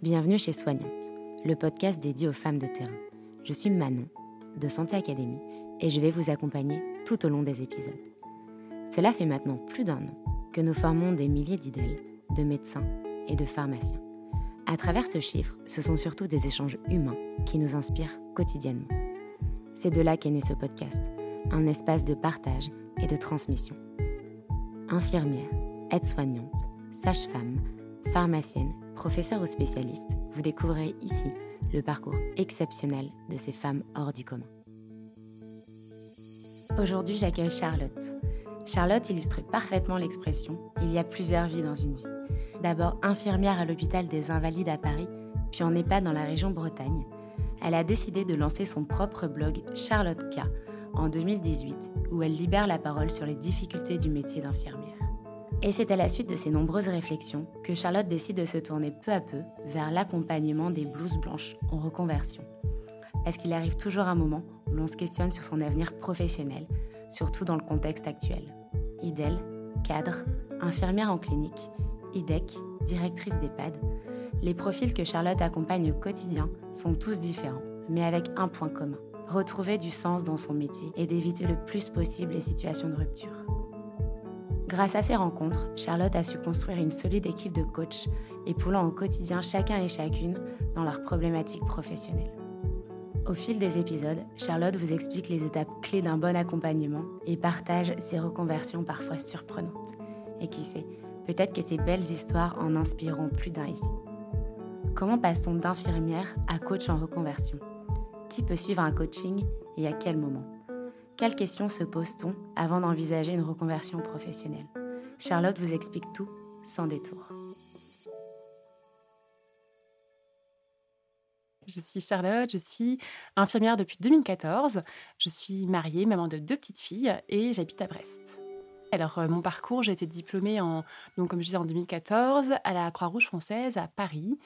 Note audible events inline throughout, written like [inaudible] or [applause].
Bienvenue chez Soignante, le podcast dédié aux femmes de terrain. Je suis Manon, de Santé Académie, et je vais vous accompagner tout au long des épisodes. Cela fait maintenant plus d'un an que nous formons des milliers d'idèles, de médecins et de pharmaciens. À travers ce chiffre, ce sont surtout des échanges humains qui nous inspirent quotidiennement. C'est de là qu'est né ce podcast, un espace de partage et de transmission. Infirmières, aides-soignantes, sages-femmes, pharmaciennes, professeurs ou spécialistes, vous découvrirez ici le parcours exceptionnel de ces femmes hors du commun. Aujourd'hui, j'accueille Charlotte. Charlotte illustre parfaitement l'expression Il y a plusieurs vies dans une vie. D'abord infirmière à l'hôpital des Invalides à Paris, puis en EHPAD dans la région Bretagne, elle a décidé de lancer son propre blog Charlotte K en 2018, où elle libère la parole sur les difficultés du métier d'infirmière. Et c'est à la suite de ces nombreuses réflexions que Charlotte décide de se tourner peu à peu vers l'accompagnement des blouses blanches en reconversion. Parce qu'il arrive toujours un moment où l'on se questionne sur son avenir professionnel, surtout dans le contexte actuel. IDEL, cadre, infirmière en clinique, IDEC, directrice d'EHPAD, les profils que Charlotte accompagne au quotidien sont tous différents, mais avec un point commun retrouver du sens dans son métier et d'éviter le plus possible les situations de rupture. Grâce à ces rencontres, Charlotte a su construire une solide équipe de coachs épaulant au quotidien chacun et chacune dans leurs problématiques professionnelles. Au fil des épisodes, Charlotte vous explique les étapes clés d'un bon accompagnement et partage ses reconversions parfois surprenantes. Et qui sait, peut-être que ces belles histoires en inspireront plus d'un ici. Comment passe-t-on d'infirmière à coach en reconversion? Qui peut suivre un coaching et à quel moment? Quelles questions se pose-t-on avant d'envisager une reconversion professionnelle? Charlotte vous explique tout sans détour. Je suis Charlotte, je suis infirmière depuis 2014. Je suis mariée, maman de deux petites filles et j'habite à Brest. Alors, euh, mon parcours, j'ai été diplômée en, donc, comme je en 2014 à la Croix-Rouge française à Paris.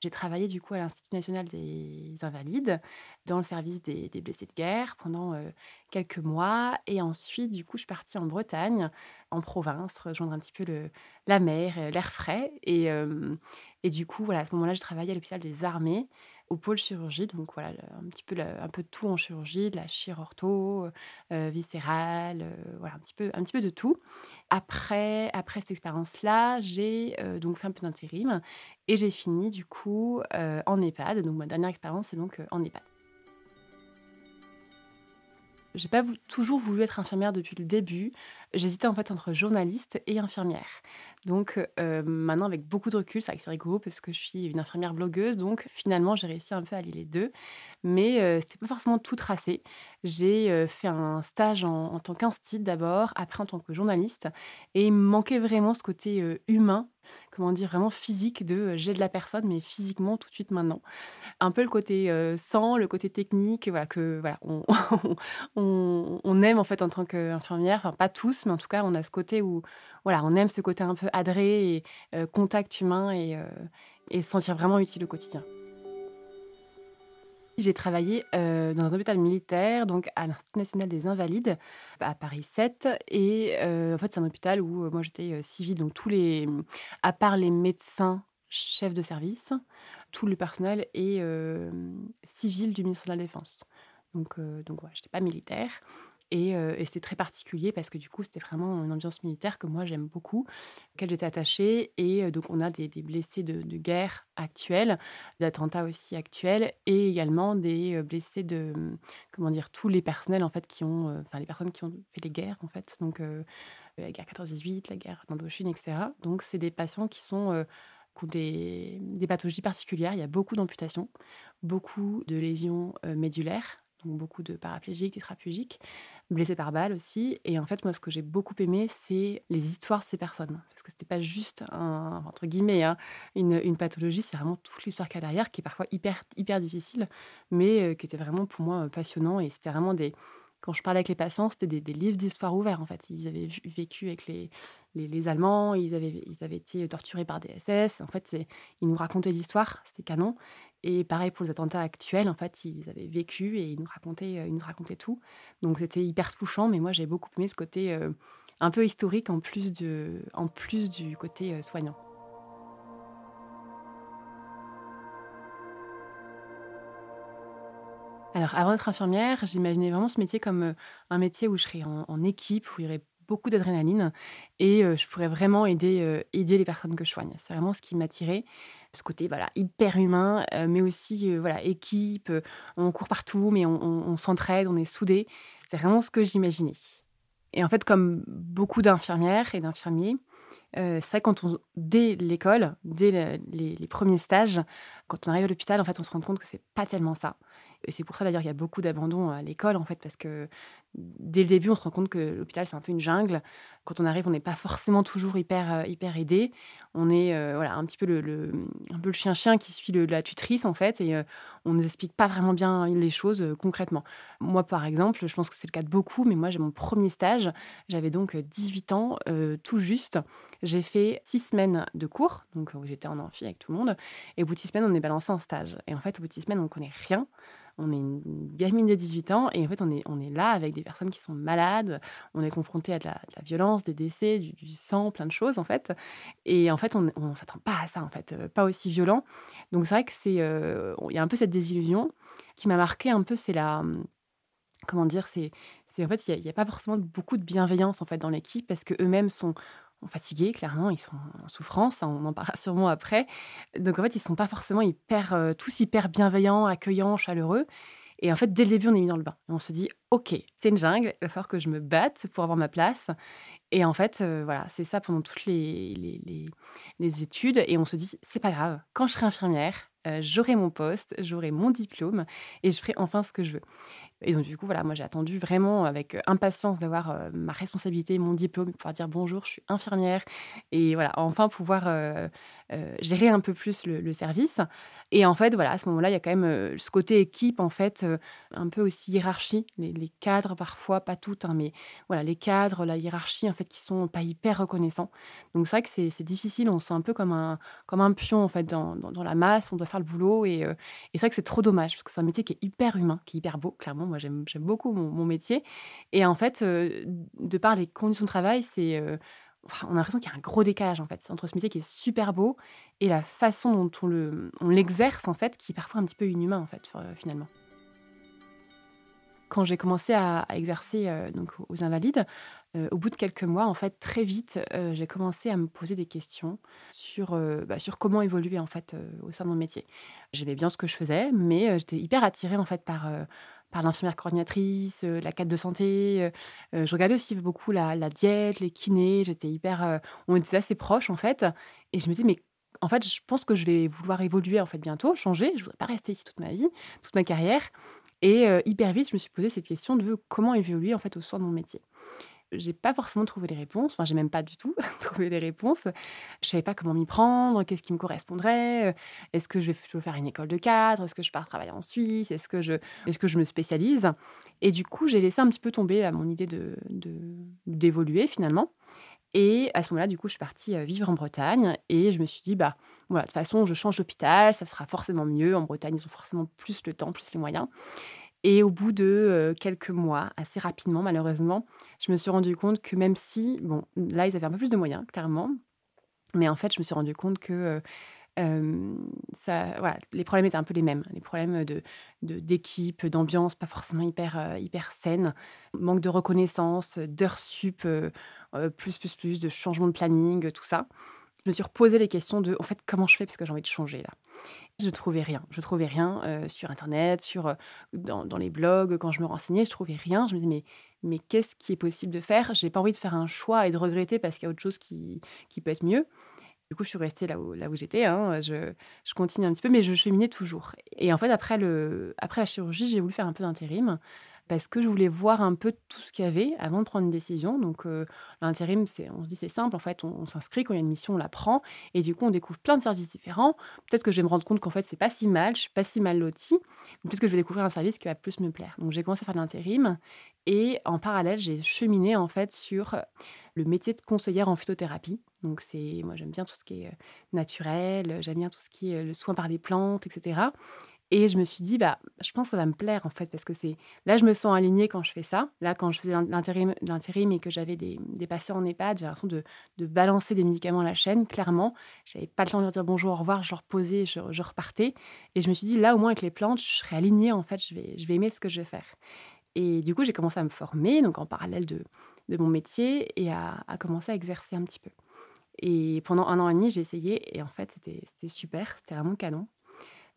J'ai travaillé du coup à l'Institut national des invalides dans le service des, blessés de guerre pendant euh, quelques mois. Et ensuite, du coup, je suis partie en Bretagne, en province, rejoindre un petit peu la mer, euh, l'air frais. Et, du coup, voilà, à ce moment-là, j'ai travaillé à l'hôpital des armées au pôle chirurgie, donc voilà, un petit peu, un peu de tout en chirurgie, de la chirurto, viscérale, voilà, un petit peu, un petit peu de tout. Après, après cette expérience-là, j'ai donc fait un peu d'intérim et j'ai fini du coup en EHPAD. Donc ma dernière expérience, c'est donc en EHPAD. J'ai pas toujours voulu être infirmière depuis le début. J'hésitais en fait entre journaliste et infirmière. Donc maintenant, avec beaucoup de recul, c'est vrai que rigolo parce que je suis une infirmière blogueuse. Donc finalement, j'ai réussi un peu à allier les deux. Mais ce c'était pas forcément tout tracé. J'ai fait un stage en, en tant qu'institut d'abord, après en tant que journaliste. Et il me manquait vraiment ce côté humain comment dire, vraiment physique de j'ai de la personne, mais physiquement tout de suite maintenant. Un peu le côté sang, le côté technique, voilà, que voilà, [laughs] on, on, aime en fait en tant qu'infirmière, enfin pas tous, mais en tout cas on a ce côté où voilà, on aime ce côté un peu adré et contact humain et, et se sentir vraiment utile au quotidien. J'ai travaillé euh, dans un hôpital militaire, donc à l'Institut national des Invalides, à Paris 7. Et euh, en fait, c'est un hôpital où euh, moi j'étais civile, donc tous les, à part les médecins chefs de service, tout le personnel est civil du ministère de la Défense. Donc, donc voilà, j'étais pas militaire. Euh, et, c'était très particulier parce que du coup, c'était vraiment une ambiance militaire que moi j'aime beaucoup, auquel j'étais attachée. Et euh, donc, on a des, blessés de, guerre actuels, d'attentats aussi actuels, et également des euh, blessés de, comment dire, tous les personnels en fait qui ont, enfin les personnes qui ont fait les guerres en fait. Donc, la guerre 14-18, la guerre d'Indochine, etc. Donc, c'est des patients qui sont qui des, des, pathologies particulières. Il y a beaucoup d'amputations, beaucoup de lésions médulaires, donc beaucoup de paraplégiques, tétraplégiques, blessés par balle aussi. Et en fait, moi, ce que j'ai beaucoup aimé, c'est les histoires de ces personnes. Parce que c'était pas juste, un, entre guillemets, hein, une, une, pathologie, c'est vraiment toute l'histoire qu'il y a derrière, qui est parfois hyper, hyper difficile, mais euh, qui était vraiment pour moi passionnant. Et c'était vraiment des. Quand je parlais avec les patients, c'était des, des livres d'histoire ouverts, en fait. Ils avaient vécu avec les, les, les, Allemands, ils avaient, ils avaient été torturés par des SS. En fait, ils nous racontaient l'histoire, c'était canon. Et pareil pour les attentats actuels, en fait, ils avaient vécu et ils nous racontaient, euh, ils nous racontaient tout. Donc c'était hyper touchant, mais moi j'ai beaucoup aimé ce côté euh, un peu historique en plus, de, en plus du côté euh, soignant. Alors avant d'être infirmière, j'imaginais vraiment ce métier comme un métier où je serais en, équipe, où il y aurait beaucoup d'adrénaline et je pourrais vraiment aider, aider les personnes que je soigne. C'est vraiment ce qui m'attirait ce côté voilà, hyper humain, euh, mais aussi euh, voilà, équipe. euh, on court partout, mais on, on- s'entraide, on est soudés. C'est vraiment ce que j'imaginais. Et en fait, comme beaucoup d'infirmières et d'infirmiers, c'est vrai quand dès l'école, dès le- les, les premiers stages, quand on arrive à l'hôpital, en fait, on se rend compte que c'est pas tellement ça. Et c'est pour ça d'ailleurs qu'il y a beaucoup d'abandon à l'école, en fait, parce que dès le début, on se rend compte que l'hôpital, c'est un peu une jungle. Quand on arrive, on n'est pas forcément toujours hyper, euh, hyper aidé. On est euh, voilà, un petit peu le, chien-chien qui suit la tutrice, en fait, et euh, on ne nous explique pas vraiment bien les choses concrètement. Moi, par exemple, je pense que c'est le cas de beaucoup, mais moi, j'ai mon premier stage. J'avais donc euh, 18 ans, tout juste. J'ai fait six semaines de cours, donc j'étais en amphi avec tout le monde. Et au bout de six semaines, on est balancé en stage. Et en fait, au bout de six semaines, on ne connaît rien. On est une gamine de 18 ans et en fait, on est, on est là avec des personnes qui sont malades. On est confronté à de la, violence, des décès, du, sang, plein de choses en fait. Et en fait, on ne s'attend pas à ça en fait, euh, pas aussi violent. Donc c'est vrai que c'est, euh, il y a un peu cette désillusion qui m'a marqué un peu. C'est la, comment dire, c'est, c'est en fait, il n'y a, pas forcément beaucoup de bienveillance en fait dans l'équipe parce que eux-mêmes sont fatigués, clairement, ils sont en souffrance, hein, on en parlera [laughs] sûrement après. Donc en fait, ils sont pas forcément hyper, euh, tous hyper bienveillants, accueillants, chaleureux. Et en fait, dès le début, on est mis dans le bain. On se dit, OK, c'est une jungle, il va falloir que je me batte pour avoir ma place. Et en fait, euh, voilà, c'est ça pendant toutes les, les, les- études. Et on se dit, c'est pas grave, quand je serai infirmière, euh, j'aurai mon poste, j'aurai mon diplôme et je ferai enfin ce que je veux. Et donc, du coup, voilà, moi, j'ai attendu vraiment avec euh, impatience d'avoir ma responsabilité, mon diplôme, pouvoir dire bonjour, je suis infirmière. Et voilà, enfin pouvoir gérer un peu plus le service. Et en fait, voilà, à ce moment-là, il y a quand même euh, ce côté équipe, en fait, euh, un peu aussi hiérarchie. Les, cadres, parfois, pas toutes, hein, mais voilà, les cadres, la hiérarchie, en fait, qui sont pas hyper reconnaissants. Donc, c'est vrai que c'est difficile. On se sent un peu comme un, comme un pion, en fait, dans, dans, la masse. On doit faire le boulot. Et, euh, et c'est vrai que c'est trop dommage, parce que c'est un métier qui est hyper humain, qui est hyper beau, clairement. Moi, j'aime beaucoup mon, mon métier. Et en fait, de par les conditions de travail, c'est... on a l'impression qu'il y a un gros décalage en fait entre ce métier qui est super beau et la façon dont on le on l'exerce en fait qui est parfois un petit peu inhumain en fait euh, finalement. Quand j'ai commencé à, exercer euh, donc aux invalides, euh, au bout de quelques mois, en fait, très vite, j'ai commencé à me poser des questions sur, bah, sur comment évoluer en fait au sein de mon métier. J'aimais bien ce que je faisais, mais j'étais hyper attirée en fait par par l'infirmière coordinatrice, euh, la cadre de santé. euh, euh, je regardais aussi beaucoup la, diète, les kinés. J'étais hyper, on était assez proches en fait, et je me disais mais en fait, je pense que je vais vouloir évoluer en fait bientôt, changer. Je ne voudrais pas rester ici toute ma vie, toute ma carrière. Et hyper vite, je me suis posé cette question de comment évoluer en fait au sein de mon métier. J'ai pas forcément trouvé les réponses, enfin j'ai même pas du tout [laughs] trouvé les réponses. Je savais pas comment m'y prendre, qu'est-ce qui me correspondrait, euh, est-ce que je vais plutôt faire une école de cadre, est-ce que je pars travailler en Suisse, est-ce que je, est-ce que je me spécialise? Et du coup, j'ai laissé un petit peu tomber à mon idée de, d'évoluer finalement. Et à ce moment-là, du coup, je suis partie euh, vivre en Bretagne et je me suis dit, bah voilà, de toute façon, je change d'hôpital, ça sera forcément mieux. En Bretagne, ils ont forcément plus le temps, plus les moyens. Et au bout de euh, quelques mois, assez rapidement malheureusement, je me suis rendu compte que même si, bon, là, ils avaient un peu plus de moyens, clairement, mais en fait, je me suis rendu compte que euh, ça, voilà, les problèmes étaient un peu les mêmes. Les problèmes de, d'équipe, d'ambiance, pas forcément hyper, euh, hyper saine, manque de reconnaissance, d'heures sup, euh, plus, plus, plus, de changement de planning, tout ça. Je me suis reposé les questions de, en fait, comment je fais parce que j'ai envie de changer là. Je trouvais rien. Je trouvais rien euh, sur Internet, sur, euh, dans, les blogs, quand je me renseignais, je trouvais rien. Je me dis, mais, mais qu'est-ce qui est possible de faire? J'ai pas envie de faire un choix et de regretter parce qu'il y a autre chose qui, qui peut être mieux. Du coup, je suis restée là où, là où j'étais. hein. Je, je continue un petit peu, mais je cheminais toujours. Et en fait, après, le, après la chirurgie, j'ai voulu faire un peu d'intérim parce que je voulais voir un peu tout ce qu'il y avait avant de prendre une décision. Donc, euh, l'intérim, on se dit c'est simple. En fait, on, s'inscrit quand il y a une mission, on la prend. Et du coup, on découvre plein de services différents. Peut-être que je vais me rendre compte qu'en fait, c'est pas si mal, je suis pas si mal lotie. Peut-être que je vais découvrir un service qui va plus me plaire. Donc, j'ai commencé à faire de l'intérim. Et en parallèle, j'ai cheminé en fait sur le métier de conseillère en phytothérapie. Donc c'est, moi j'aime bien tout ce qui est euh, naturel, j'aime bien tout ce qui est euh, le soin par les plantes, etc. Et je me suis dit, bah, je pense que ça va me plaire en fait, parce que c'est là, je me sens alignée quand je fais ça. Là, quand je faisais l'intérim et que j'avais des, patients en EHPAD, j'ai l'impression de, de, balancer des médicaments à la chaîne, clairement. J'avais pas le temps de leur dire bonjour, au revoir, je reposais, je, je repartais. Et je me suis dit, là, au moins avec les plantes, je serai alignée en fait, je vais, je vais aimer ce que je vais faire. Et du coup, j'ai commencé à me former, donc en parallèle de, de mon métier, et à, à commencer à exercer un petit peu. Et pendant un an et demi, j'ai essayé, et en fait, c'était super, c'était vraiment canon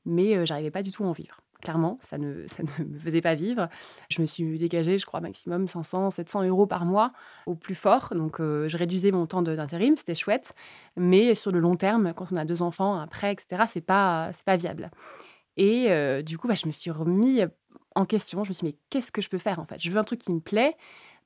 mais euh, j'arrivais pas du tout à en vivre. Clairement, ça ne, [laughs] ça ne me faisait pas vivre. Je me suis dégagée, je crois, maximum 500, 700 euros par mois au plus fort. Donc, euh, je réduisais mon temps d'intérim, c'était chouette. Mais sur le long terme, quand on a deux enfants, après, etc., c'est pas, pas viable. Et euh, du coup, bah, je me suis remis en question. Je me suis dit, mais qu'est-ce que je peux faire en fait? Je veux un truc qui me plaît,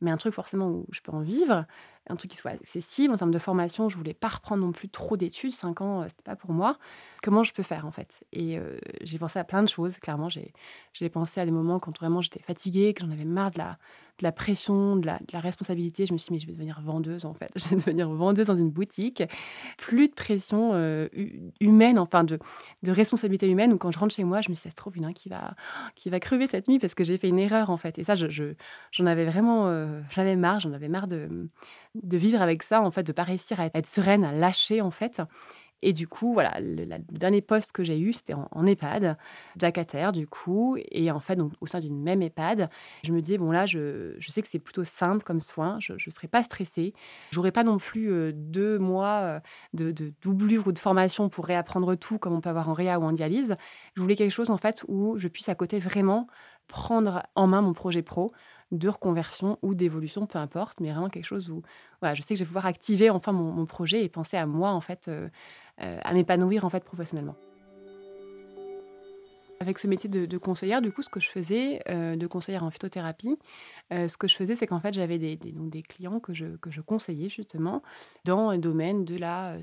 mais un truc forcément où je peux en vivre un truc qui soit accessible. En termes de formation, je voulais pas reprendre non plus trop d'études. Cinq ans, euh, c'était pas pour moi. Comment je peux faire en fait? Et euh, j'ai pensé à plein de choses. Clairement, j'ai pensé à des moments quand vraiment j'étais fatiguée, que j'en avais marre de la, de la pression, de la, responsabilité. Je me suis dit, mais je vais devenir vendeuse en fait. [laughs] Je vais devenir vendeuse dans une boutique. Plus de pression euh, humaine, enfin de, de responsabilité humaine. Ou quand je rentre chez moi, je me suis dit, ça se trouve, une qui va, qui va crever cette nuit parce que j'ai fait une erreur en fait. Et ça, j'en je, j'en avais vraiment, j'en avais marre. J'en avais marre de de vivre avec ça, en fait, de pas réussir à être sereine, à lâcher, en fait. Et du coup, voilà, le, dernier poste que j'ai eu, c'était en, EHPAD, vacataire, du coup. Et en fait, donc, au sein d'une même EHPAD, je me disais, bon, là, je, je sais que c'est plutôt simple comme soin, je ne serai pas stressée. J'aurai pas non plus euh, deux mois euh, de, de doublure ou de formation pour réapprendre tout, comme on peut avoir en réa ou en dialyse. Je voulais quelque chose, en fait, où je puisse à côté vraiment prendre en main mon projet pro de reconversion ou d'évolution, peu importe, mais vraiment quelque chose où voilà, je sais que je vais pouvoir activer enfin mon, projet et penser à moi, en fait, euh, euh, à m'épanouir en fait professionnellement. Avec ce métier de, conseillère, du coup, ce que je faisais, euh, de conseillère en phytothérapie, ce que je faisais, c'est qu'en fait, j'avais des, clients que je, que je conseillais justement dans le domaine de la,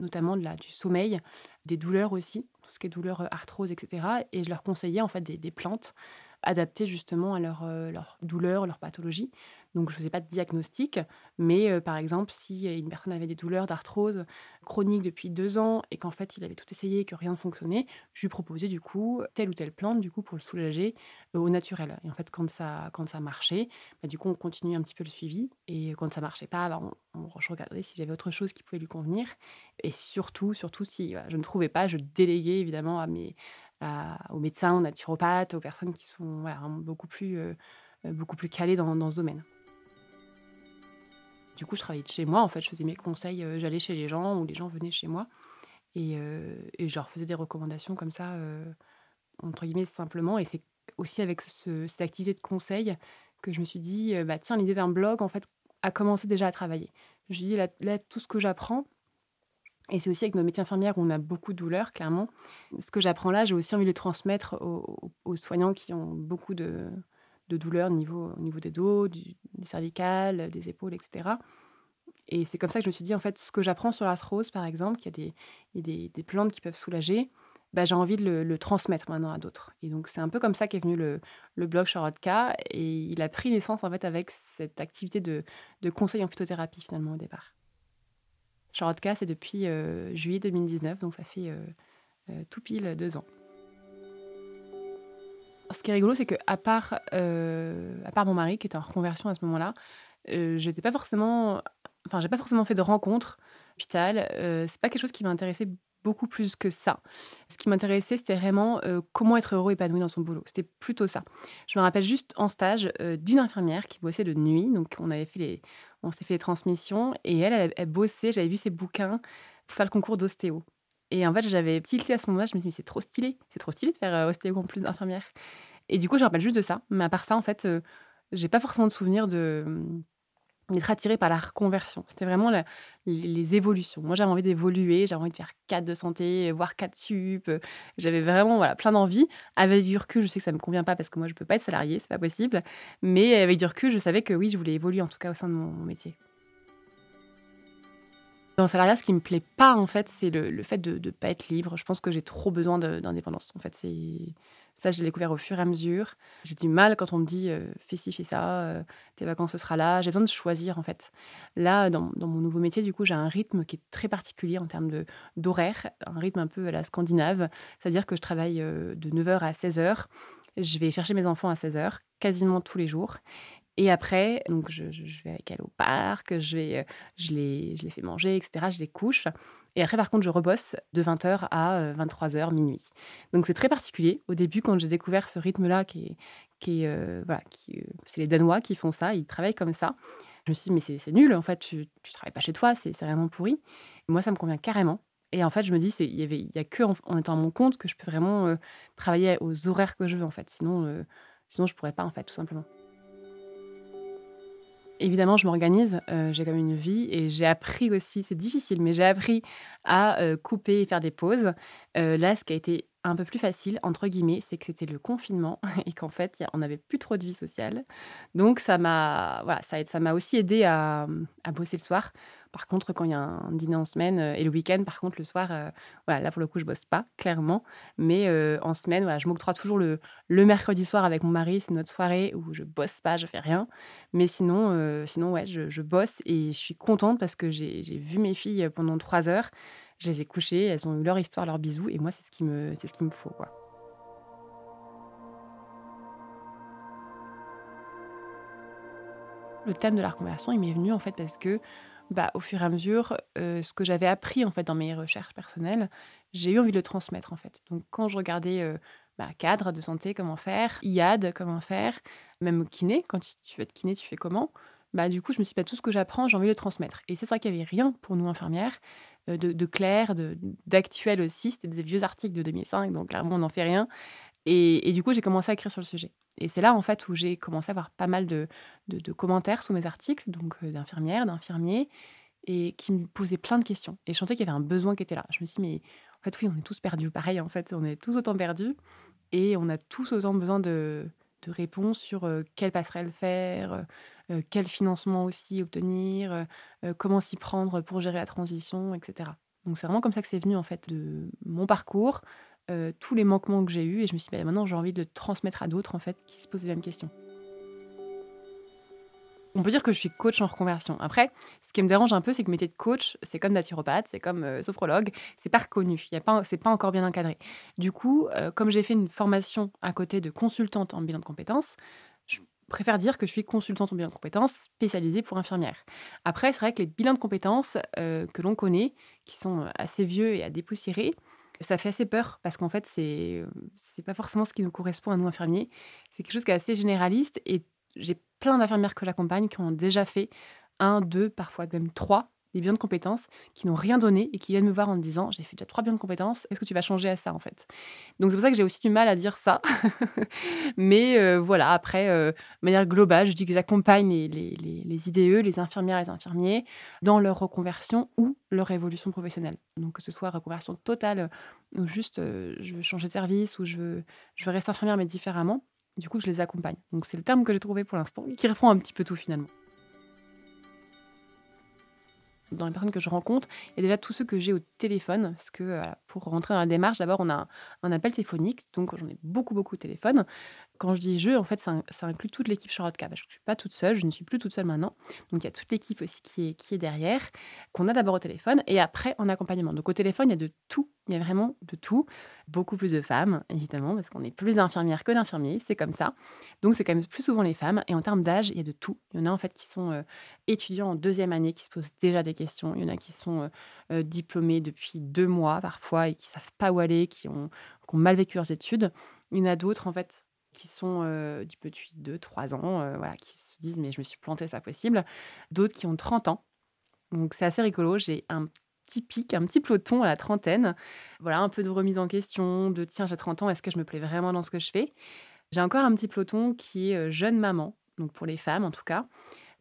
notamment de la, du sommeil, des douleurs aussi, tout ce qui est douleurs arthrose, etc. Et je leur conseillais en fait des plantes adaptés justement à leur, euh, leur douleur, leur pathologie. Donc, je ne faisais pas de diagnostic, mais euh, par exemple, si une personne avait des douleurs d'arthrose chronique depuis deux ans et qu'en fait, il avait tout essayé et que rien ne fonctionnait, je lui proposais du coup telle ou telle plante du coup pour le soulager euh, au naturel. Et en fait, quand ça, quand ça marchait, bah, du coup, on continuait un petit peu le suivi. Et quand ça marchait pas, bah, on, je regardais si j'avais autre chose qui pouvait lui convenir. Et surtout, surtout si je ne trouvais pas, je déléguais évidemment à mes aux médecins, aux naturopathes, aux personnes qui sont beaucoup, plus, euh, euh, beaucoup plus calées dans, ce domaine. Du coup, je travaillais de chez moi. En fait, je faisais mes conseils. Euh, j'allais chez les gens ou les gens venaient chez moi. Et, je leur faisais des recommandations comme ça, entre guillemets, simplement. Et c'est aussi avec cette activité de conseil que je me suis dit, bah, tiens, l'idée d'un blog, en fait, a commencé déjà à travailler. Je me suis dit, là tout ce que j'apprends, et c'est aussi avec nos métiers infirmières où on a beaucoup de douleurs, clairement. Ce que j'apprends là, j'ai aussi envie de le transmettre aux, soignants qui ont beaucoup de, douleurs au niveau, au niveau des dos, des cervicales, des épaules, etc. Et c'est comme ça que je me suis dit, en fait, ce que j'apprends sur l'arthrose, par exemple, qu'il y a des, plantes qui peuvent soulager, bah, j'ai envie de le, transmettre maintenant à d'autres. Et donc, c'est un peu comme ça qu'est venu le, le blog Charlotte K. Et il a pris naissance, en fait, avec cette activité de conseil en phytothérapie, finalement, au départ. Charlotte K, c'est depuis euh, juillet 2019, donc ça fait euh, euh, tout pile deux ans. Ce qui est rigolo, c'est que à part, mon mari qui était en reconversion à ce moment-là, je n'étais pas forcément, enfin, j'ai pas forcément fait de rencontres hôpital. c'est pas quelque chose qui m'intéressait beaucoup plus que ça. Ce qui m'intéressait, c'était vraiment comment être heureux et épanoui dans son boulot. C'était plutôt ça. Je me rappelle juste en stage d'une infirmière qui bossait de nuit. Donc, on avait fait les, on s'est fait des transmissions et elle, elle, bossait, j'avais vu ses bouquins pour faire le concours d'ostéo. Et en fait, j'avais tilté à ce moment-là, je me suis dit, c'est trop stylé, c'est trop stylé de faire euh, ostéo en plus d'infirmière. Et du coup, je me rappelle juste de ça. Mais à part ça, en fait, euh, j'ai pas forcément de souvenir de d'être attirée par la reconversion. C'était vraiment les, évolutions. Moi, j'avais envie d'évoluer, j'avais envie de faire 4 de santé, voire 4 sup. J'avais vraiment voilà, plein d'envie. Avec du recul, je sais que ça ne me convient pas parce que moi, je ne peux pas être salariée, c'est pas possible. Mais avec du recul, je savais que oui, je voulais évoluer en tout cas au sein de mon, métier. Dans le salariat, ce qui me plaît pas, en fait, c'est le, fait de ne pas être libre. Je pense que j'ai trop besoin d'indépendance. En fait, c'est Ça, j'ai découvert au fur et à mesure. J'ai du mal quand on me dit fais ci, fais ça, tes vacances, ce sera là. J'ai besoin de choisir, en fait. Là, dans, mon nouveau métier, du coup, j'ai un rythme qui est très particulier en termes d'horaire, un rythme un peu à la scandinave. C'est-à-dire que je travaille de 9h à 16h. Je vais chercher mes enfants à 16h, quasiment tous les jours. Et après, donc je, vais avec elle au parc, je, vais, je, les, je les fais manger, etc. Je les couche. Et après, par contre, je rebosse de 20h à 23h, minuit. Donc c'est très particulier. Au début, quand j'ai découvert ce rythme-là, qui est, qui est, voilà, qui, c'est les Danois qui font ça, ils travaillent comme ça. Je me suis dit, mais c'est, nul, en fait, tu ne travailles pas chez toi, c'est, vraiment pourri. moi, ça me convient carrément. Et en fait, je me dis, il n'y a que en, étant à mon compte que je peux vraiment travailler aux horaires que je veux, en fait. Sinon, sinon je pourrais pas, en fait, tout simplement. Évidemment, je m'organise, euh, j'ai même une vie et j'ai appris aussi, c'est difficile, mais j'ai appris à euh, couper et faire des pauses. Euh, là, ce qui a été un peu plus facile, entre guillemets, c'est que c'était le confinement [laughs] et qu'en fait, on n'avait plus trop de vie sociale. Donc, ça m'a voilà, ça, aussi aidé à, bosser le soir. Par contre, quand il y a un dîner en semaine euh, et le week-end, par contre, le soir, euh, voilà, là, pour le coup, je bosse pas, clairement. Mais euh, en semaine, voilà, je m'octroie toujours le, le mercredi soir avec mon mari. C'est notre soirée où je bosse pas, je fais rien. Mais sinon, sinon ouais, je, je, bosse et je suis contente parce que j'ai vu mes filles pendant trois heures. Je les ai couchées, elles ont eu leur histoire, leurs bisous, et moi, c'est ce qui me, c'est ce qu'il me faut, quoi. Le thème de la reconversion, il m'est venu en fait parce que, bah, au fur et à mesure, euh, ce que j'avais appris en fait dans mes recherches personnelles, j'ai eu envie de le transmettre en fait. Donc, quand je regardais euh, bah, cadre de santé, comment faire, IAD, comment faire, même kiné, quand tu veux être kiné, tu fais comment bah, du coup, je me suis dit, bah, tout ce que j'apprends, j'ai envie de le transmettre. Et c'est ça qu'il n'y avait rien pour nous infirmières. Euh, de, clair, d'actuel aussi. C'était des vieux articles de 2005, donc clairement, on n'en fait rien. Et, du coup, j'ai commencé à écrire sur le sujet. Et c'est là, en fait, où j'ai commencé à avoir pas mal de, commentaires sous mes articles, donc euh, d'infirmières, d'infirmiers, et qui me posaient plein de questions. Et je sentais qu'il y avait un besoin qui était là. Je me suis dit, mais en fait, oui, on est tous perdus. Pareil, en fait, on est tous autant perdus. Et on a tous autant besoin de, réponses sur euh, quelle passerelle faire, euh, quel financement aussi obtenir, euh, euh, comment s'y prendre pour gérer la transition, etc. Donc c'est vraiment comme ça que c'est venu en fait de mon parcours, tous les manquements que j'ai eus et je me suis dit bah, maintenant j'ai envie de transmettre à d'autres en fait qui se posent les mêmes questions. On peut dire que je suis coach en reconversion. Après, ce qui me dérange un peu, c'est que métier de coach, c'est comme naturopathe, c'est comme sophrologue, c'est pas reconnu, c'est pas encore bien encadré. Du coup, comme j'ai fait une formation à côté de consultante en bilan de compétences, préfère dire que je suis consultante en bilan de compétences spécialisée pour infirmières. Après, c'est vrai que les bilans de compétences euh, que l'on connaît, qui sont euh, assez vieux et à dépoussiérer, ça fait assez peur parce qu'en fait, c'est c'est pas forcément ce qui nous correspond à nous infirmiers. C'est quelque chose qui est assez généraliste et j'ai plein d'infirmières que j'accompagne qui ont déjà fait un, deux, parfois même trois des biens de compétences qui n'ont rien donné et qui viennent me voir en me disant j'ai fait déjà trois biens de compétences, est-ce que tu vas changer à ça en fait? Donc c'est pour ça que j'ai aussi du mal à dire ça. [laughs] Mais euh, voilà, après, euh, de manière globale, je dis que j'accompagne les, les, les, IDE, les infirmières et les infirmiers dans leur reconversion ou leur évolution professionnelle. Donc que ce soit reconversion totale ou juste euh, je veux changer de service ou je veux, je veux rester infirmière mais différemment. Du coup, je les accompagne. Donc c'est le terme que j'ai trouvé pour l'instant qui reprend un petit peu tout finalement dans les personnes que je rencontre, a déjà tous ceux que j'ai au téléphone, parce que euh, pour rentrer dans la démarche, d'abord on a un, appel téléphonique, donc j'en ai beaucoup beaucoup au téléphone. Quand je dis je, en fait, ça, inclut toute l'équipe Charlotte K. je ne suis pas toute seule, je ne suis plus toute seule maintenant. Donc il y a toute l'équipe aussi qui est, qui est derrière, qu'on a d'abord au téléphone et après en accompagnement. Donc au téléphone, il y a de tout, il y a vraiment de tout. Beaucoup plus de femmes, évidemment, parce qu'on est plus d'infirmières que d'infirmiers, c'est comme ça. Donc c'est quand même plus souvent les femmes. Et en termes d'âge, il y a de tout. Il y en a en fait qui sont euh, étudiants en deuxième année, qui se posent déjà des questions. Il y en a qui sont euh, euh, diplômés depuis deux mois parfois et qui savent pas où aller, qui ont, qui ont mal vécu leurs études. Il y en a d'autres en fait qui sont euh, depuis 2-3 ans, euh, voilà, qui se disent mais je me suis plantée, c'est pas possible. D'autres qui ont 30 ans. Donc c'est assez rigolo. J'ai un petit pic, un petit peloton à la trentaine. Voilà, un peu de remise en question, de tiens, j'ai 30 ans, est-ce que je me plais vraiment dans ce que je fais? J'ai encore un petit peloton qui est euh, jeune maman, donc pour les femmes en tout cas,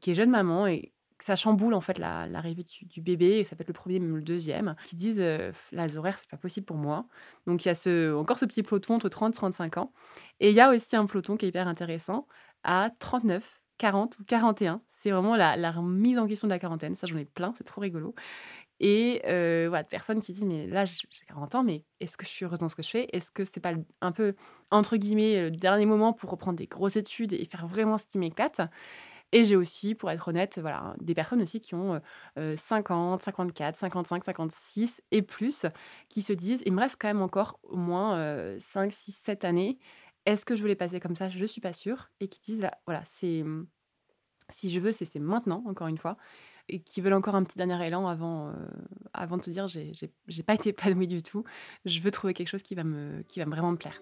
qui est jeune maman et ça chamboule en fait l'arrivée du, bébé, ça peut être le premier, même le deuxième, qui disent euh, là, les horaires, c'est pas possible pour moi. Donc il y a ce, encore ce petit peloton entre 30 et 35 ans. Et il y a aussi un peloton qui est hyper intéressant à 39, 40 ou 41. C'est vraiment la, la, mise en question de la quarantaine. Ça, j'en ai plein, c'est trop rigolo. Et voilà, de personnes qui disent Mais là, j'ai 40 ans, mais est-ce que je suis heureuse dans ce que je fais? Est-ce que c'est pas un peu, entre guillemets, le dernier moment pour reprendre des grosses études et faire vraiment ce qui m'éclate? Et j'ai aussi, pour être honnête, voilà, des personnes aussi qui ont 50, 54, 55, 56 et plus, qui se disent, il me reste quand même encore au moins 5, 6, 7 années. Est-ce que je veux les passer comme ça? Je ne suis pas sûre. Et qui disent, voilà, c'est si je veux, c'est maintenant, encore une fois. Et qui veulent encore un petit dernier élan avant, avant de te dire, j'ai pas été épanouie du tout. Je veux trouver quelque chose qui va me, qui va vraiment me plaire.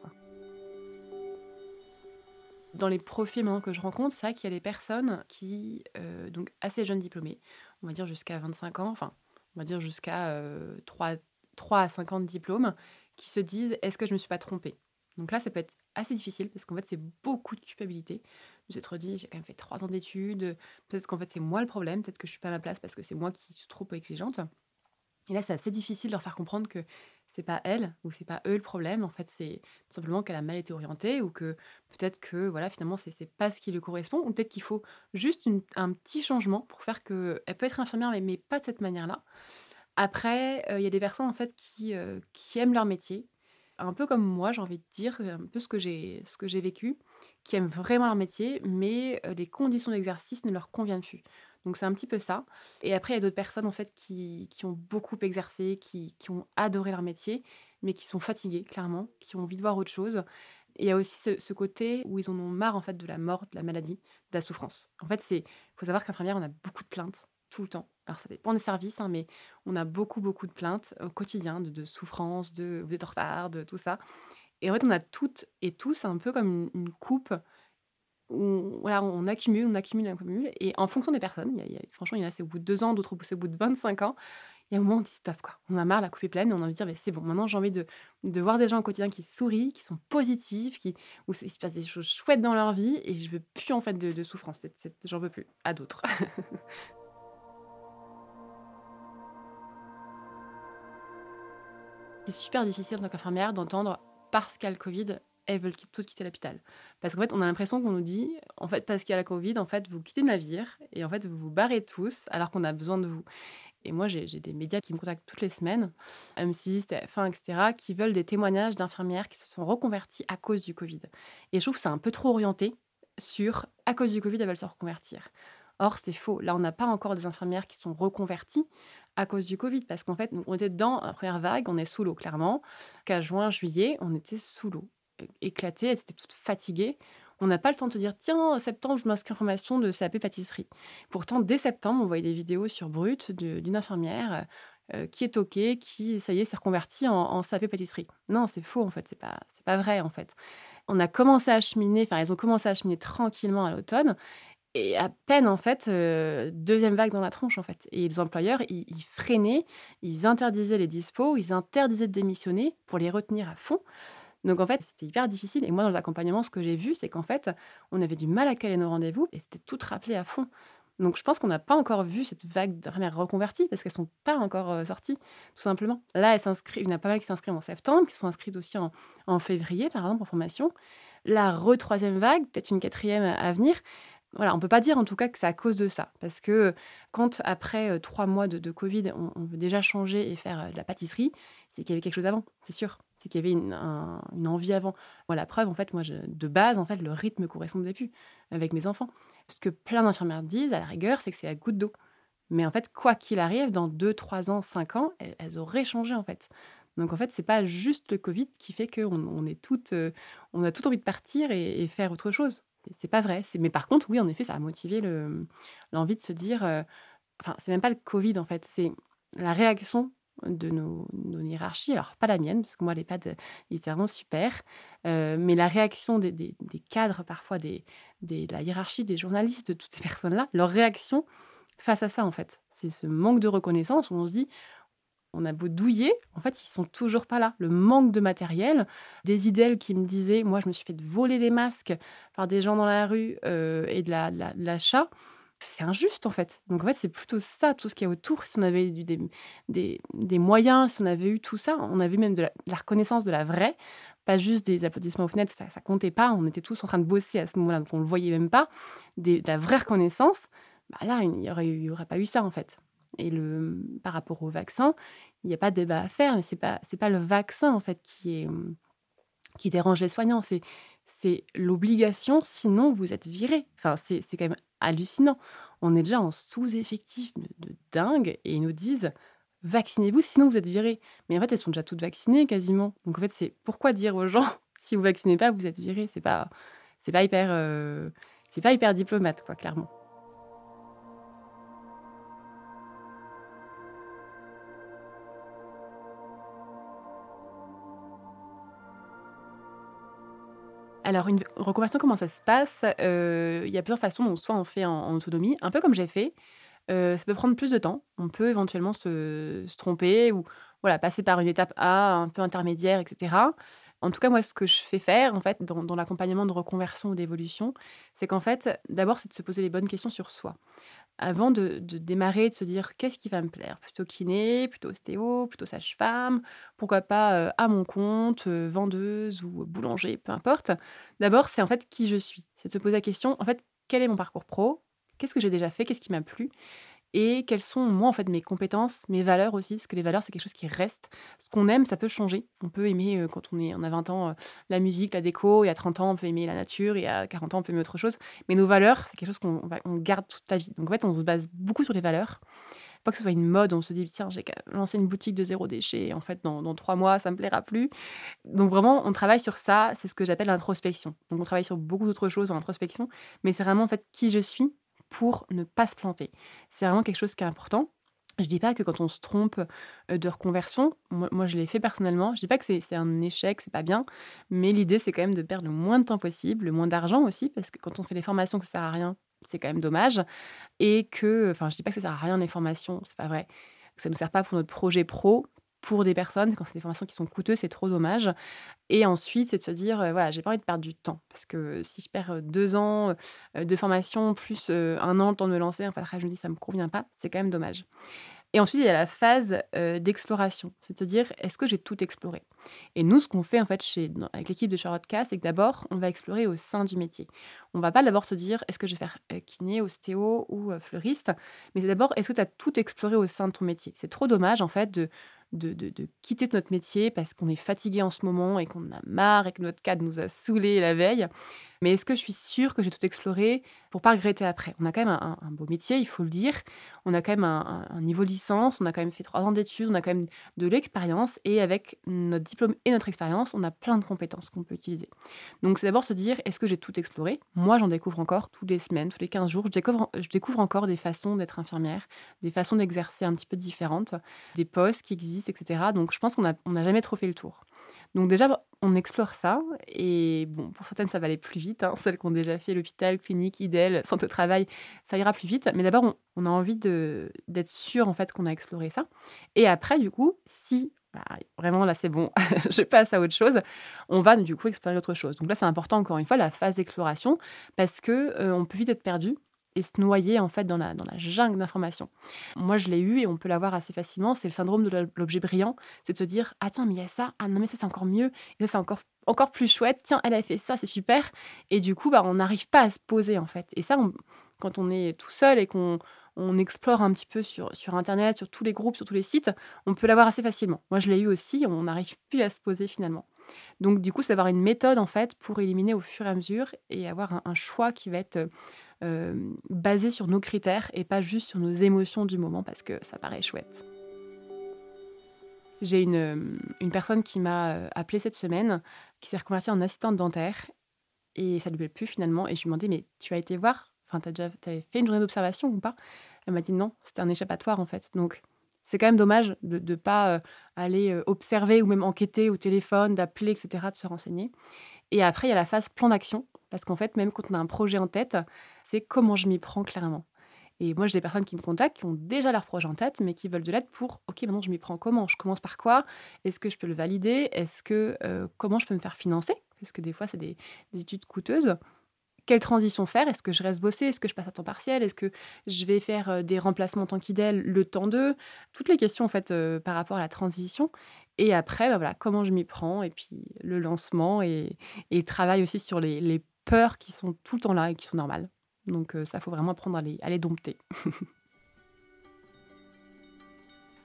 Dans les profils que je rencontre, c'est vrai qu'il y a des personnes qui, euh, donc assez jeunes diplômés, on va dire jusqu'à 25 ans, enfin, on va dire jusqu'à 3, euh, 3 à 50 diplômes, qui se disent est-ce que je ne me suis pas trompée? Donc là, ça peut être assez difficile parce qu'en fait, c'est beaucoup de culpabilité. Vous êtes dit, j'ai quand même fait 3 ans d'études, peut-être qu'en fait, c'est moi le problème, peut-être que je suis pas à ma place parce que c'est moi qui suis trop exigeante. Et là, c'est assez difficile de leur faire comprendre que c'est pas elle ou c'est pas eux le problème. En fait, c'est simplement qu'elle a mal été orientée ou que peut-être que voilà, finalement, c'est, c'est pas ce qui lui correspond ou peut-être qu'il faut juste un petit changement pour faire que elle peut être infirmière, mais, mais pas de cette manière-là. Après, euh, il y a des personnes en fait qui, euh, qui aiment leur métier, un peu comme moi, j'ai envie de dire, un peu ce que j'ai, ce que j'ai vécu, qui aiment vraiment leur métier, mais euh, les conditions d'exercice ne leur conviennent plus. Donc c'est un petit peu ça. Et après, il y a d'autres personnes en fait qui, qui ont beaucoup exercé, qui, qui, ont adoré leur métier, mais qui sont fatiguées, clairement, qui ont envie de voir autre chose. Et il y a aussi ce, côté où ils en ont marre en fait de la mort, de la maladie, de la souffrance. En fait, c'est faut savoir qu'infirmière, on a beaucoup de plaintes tout le temps. Alors ça dépend des services, hein, mais on a beaucoup beaucoup de plaintes au quotidien de, souffrance, de vous retard, de tout ça. Et en fait, on a toutes et tous un peu comme une coupe on, on accumule, on accumule, on accumule. Et en fonction des personnes, franchement, il y en a, c'est au bout de deux ans, d'autres c'est au bout de 25 ans. Il y a un moment où on dit stop, quoi. On a marre, la coupe est pleine, on a envie de dire, mais c'est bon, maintenant j'ai envie de, de, voir des gens au quotidien qui sourient, qui sont positifs, qui, où il se passe des choses chouettes dans leur vie, et je veux plus en fait de, de souffrance. j'en veux plus, à d'autres. [laughs] c'est super difficile en tant qu'infirmière d'entendre parce qu'il y a le Covid, elles veulent toutes quitter l'hôpital. Parce qu'en fait, on a l'impression qu'on nous dit, en fait, parce qu'il y a la Covid, en fait, vous quittez le navire et en fait, vous vous barrez tous alors qu'on a besoin de vous. Et moi, j'ai des médias qui me contactent toutes les semaines, M6, TF1, etc., qui veulent des témoignages d'infirmières qui se sont reconverties à cause du Covid. Et je trouve que c'est un peu trop orienté sur à cause du Covid, elles veulent se reconvertir. Or, c'est faux. Là, on n'a pas encore des infirmières qui sont reconverties à cause du Covid, parce qu'en fait, on était dans la première vague, on est sous l'eau, clairement. Qu'à juin, juillet, on était sous l'eau éclatée, elle était toute fatiguée. On n'a pas le temps de se dire, tiens, septembre, je m'inscris en formation de CAP pâtisserie. Pourtant, dès septembre, on voyait des vidéos sur Brut d'une infirmière euh, qui est OK, qui, ça y est, s'est reconvertie en, en CAP pâtisserie. Non, c'est faux, en fait, c'est pas, pas vrai, en fait. On a commencé à cheminer, enfin, ils ont commencé à cheminer tranquillement à l'automne, et à peine, en fait, euh, deuxième vague dans la tronche, en fait. Et les employeurs, ils, ils, freinaient, ils interdisaient les dispos, ils interdisaient de démissionner pour les retenir à fond. Donc en fait, c'était hyper difficile. Et moi, dans l'accompagnement, ce que j'ai vu, c'est qu'en fait, on avait du mal à caler nos rendez-vous et c'était tout rappelé à fond. Donc je pense qu'on n'a pas encore vu cette vague de premières reconverties parce qu'elles sont pas encore sorties, tout simplement. Là, il y en a pas mal qui s'inscrivent en septembre, qui sont inscrites aussi en, février, par exemple, en formation. La re-troisième vague, peut-être une quatrième à venir. Voilà, on peut pas dire en tout cas que c'est à cause de ça. Parce que quand, après trois mois de, Covid, on, on, veut déjà changer et faire de la pâtisserie, c'est qu'il y avait quelque chose avant, c'est sûr c'est qu'il y avait une, envie avant. Moi, la preuve, en fait, moi, de base, en fait, le rythme correspondait plus avec mes enfants. Ce que plein d'infirmières disent, à la rigueur, c'est que c'est à goutte d'eau. Mais en fait, quoi qu'il arrive, dans 2, 3 ans, 5 ans, elles, auraient changé, en fait. Donc, en fait, c'est pas juste le Covid qui fait qu'on on est euh, on a tout envie de partir et, faire autre chose. C'est pas vrai. Mais par contre, oui, en effet, ça a motivé l'envie de se dire. Euh, enfin, c'est même pas le Covid, en fait, c'est la réaction de nos, hiérarchies. Alors, pas la mienne, parce que moi, l'EHPAD, il était vraiment super. Euh, mais la réaction des, des, cadres, parfois, des, de la hiérarchie, des journalistes, de toutes ces personnes-là, leur réaction face à ça, en fait. C'est ce manque de reconnaissance où on se dit, on a beau douiller, en fait, ils sont toujours pas là. Le manque de matériel, des idées qui me disaient, moi, je me suis fait voler des masques par des gens dans la rue euh, et de l'achat. La, c'est injuste en fait. Donc en fait, c'est plutôt ça, tout ce qui est autour. Si on avait eu des, des, des, moyens, si on avait eu tout ça, on avait même de la, reconnaissance de la vraie, pas juste des applaudissements aux fenêtres, ça, comptait pas. On était tous en train de bosser à ce moment-là, donc on le voyait même pas. De la vraie reconnaissance, bah là, il n'y aurait, y pas eu ça en fait. Et le, par rapport au vaccin, il n'y a pas de débat à faire, mais ce n'est pas, pas le vaccin en fait qui, est, qui dérange les soignants, c'est, c'est l'obligation, sinon vous êtes viré. Enfin, c'est, c'est quand même hallucinant. On est déjà en sous-effectif de, dingue et ils nous disent vaccinez-vous, sinon vous êtes viré. Mais en fait, elles sont déjà toutes vaccinées quasiment. Donc en fait, c'est pourquoi dire aux gens [laughs] si vous vaccinez pas, vous êtes viré. C'est pas, c'est pas hyper, euh, c'est pas hyper diplomate, quoi, clairement. Alors, une reconversion, comment ça se passe? Euh, Il y a plusieurs façons. Donc, soit on fait en, autonomie, un peu comme j'ai fait. Euh, ça peut prendre plus de temps. On peut éventuellement se, se, tromper ou voilà, passer par une étape A un peu intermédiaire, etc. En tout cas, moi, ce que je fais faire, en fait, dans, l'accompagnement de reconversion ou d'évolution, c'est qu'en fait, d'abord, c'est de se poser les bonnes questions sur soi. Avant de, démarrer, de se dire qu'est-ce qui va me plaire? Plutôt kiné, plutôt ostéo, plutôt sage-femme, pourquoi pas euh, à mon compte, euh, vendeuse ou boulanger, peu importe. D'abord, c'est en fait qui je suis. C'est de se poser la question, en fait, quel est mon parcours pro? Qu'est-ce que j'ai déjà fait? Qu'est-ce qui m'a plu? Et quelles sont, moi, en fait, mes compétences, mes valeurs aussi, parce que les valeurs, c'est quelque chose qui reste. Ce qu'on aime, ça peut changer. On peut aimer, euh, quand on, est, on a 20 ans, euh, la musique, la déco, et à 30 ans, on peut aimer la nature, et à 40 ans, on peut aimer autre chose. Mais nos valeurs, c'est quelque chose qu'on on garde toute la vie. Donc, en fait, on se base beaucoup sur les valeurs. Pas que ce soit une mode, on se dit, tiens, j'ai lancé une boutique de zéro déchet, en fait, dans, dans trois mois, ça me plaira plus. Donc, vraiment, on travaille sur ça, c'est ce que j'appelle l'introspection. Donc, on travaille sur beaucoup d'autres choses en introspection, mais c'est vraiment, en fait, qui je suis pour ne pas se planter. C'est vraiment quelque chose qui est important. Je dis pas que quand on se trompe euh, de reconversion, moi, je l'ai fait personnellement, je dis pas que c'est un échec, c'est pas bien, mais l'idée c'est quand même de perdre le moins de temps possible, le moins d'argent aussi, parce que quand on fait des formations que ça sert à rien, c'est quand même dommage, et que, enfin je dis pas que ça sert à rien les formations, c'est pas vrai, ça ne sert pas pour notre projet pro, pour des personnes, quand c'est des formations qui sont coûteuses, c'est trop dommage. Et ensuite, c'est de se dire, euh, voilà, j'ai pas envie de perdre du temps. Parce que si je perds euh, deux ans euh, de formation, plus un an le temps de me lancer, enfin, après, je me dis, ça me convient pas, c'est quand même dommage. Et ensuite, il y a la phase d'exploration. C'est de se dire, est-ce que j'ai tout exploré? Et nous, ce qu'on fait, en fait, chez, avec l'équipe de Charlotte K, c'est que d'abord, on va explorer au sein du métier. On va pas d'abord se dire, est-ce que je vais faire kiné, ostéo ou fleuriste Mais c'est d'abord, est-ce que tu as tout exploré au sein de ton métier? C'est trop dommage, en fait, de de, quitter notre métier parce qu'on est fatigué en ce moment et qu'on a marre et que notre cadre nous a saoulés la veille. Mais est-ce que je suis sûre que j'ai tout exploré pour pas regretter après On a quand même un, beau métier, il faut le dire. On a quand même un, niveau licence, on a quand même fait trois ans d'études, on a quand même de l'expérience. Et avec notre diplôme et notre expérience, on a plein de compétences qu'on peut utiliser. Donc c'est d'abord se dire, est-ce que j'ai tout exploré? Moi, j'en découvre encore toutes les semaines, tous les 15 jours. Je découvre, je découvre encore des façons d'être infirmière, des façons d'exercer un petit peu différentes, des postes qui existent, etc. Donc je pense qu'on n'a jamais trop fait le tour. Donc déjà, on explore ça. Et bon, pour certaines, ça va aller plus vite. Hein. [laughs] Celles qui ont déjà fait l'hôpital, clinique, IDEL, santé travail, ça ira plus vite. Mais d'abord, on, a envie d'être sûr en fait qu'on a exploré ça. Et après, du coup, si bah, vraiment là c'est bon, [laughs] je passe à autre chose, on va du coup explorer autre chose. Donc là, c'est important encore une fois la phase d'exploration parce que euh, on peut vite être perdu et se noyer en fait dans la, dans la jungle d'informations. Moi, je l'ai eu et on peut l'avoir assez facilement. C'est le syndrome de l'objet brillant. C'est de se dire Ah, tiens, mais il y a ça. Ah, non, mais ça, c'est encore mieux. Et ça, c'est encore, encore plus chouette. Tiens, elle a fait ça, c'est super. Et du coup, bah, on n'arrive pas à se poser en fait. Et ça, quand on est tout seul et qu'on on explore un petit peu sur, sur Internet, sur tous les groupes, sur tous les sites, on peut l'avoir assez facilement. Moi, je l'ai eu aussi. On n'arrive plus à se poser finalement. Donc, du coup, c'est avoir une méthode en fait pour éliminer au fur et à mesure et avoir un choix qui va être euh, basé sur nos critères et pas juste sur nos émotions du moment parce que ça paraît chouette. J'ai une, euh, une, personne qui m'a euh, appelée cette semaine, qui s'est reconvertie en assistante dentaire et ça lui plaît plus finalement. Et je lui demandé, mais tu as été voir Enfin, tu as déjà fait une journée d'observation ou pas? Elle m'a dit non, c'était un échappatoire en fait. Donc, c'est quand même dommage de ne pas aller observer ou même enquêter au téléphone, d'appeler, etc., de se renseigner. Et après, il y a la phase plan d'action. Parce qu'en fait, même quand on a un projet en tête, c'est comment je m'y prends clairement. Et moi, j'ai des personnes qui me contactent, qui ont déjà leur projet en tête, mais qui veulent de l'aide pour, OK, maintenant, je m'y prends comment? Je commence par quoi? Est-ce que je peux le valider? Est-ce que, euh, comment je peux me faire financer? Parce que des fois, c'est des, études coûteuses. Quelle transition faire? Est-ce que je reste bosser Est-ce que je passe à temps partiel? Est-ce que je vais faire euh, des remplacements en tant qu'idèle le temps d'eux? Toutes les questions, en fait, euh, par rapport à la transition. Et après, bah, voilà, comment je m'y prends? Et puis, le lancement et, travail aussi sur les, les peurs qui sont tout le temps là et qui sont normales. Donc ça, faut vraiment apprendre à les, dompter. [laughs]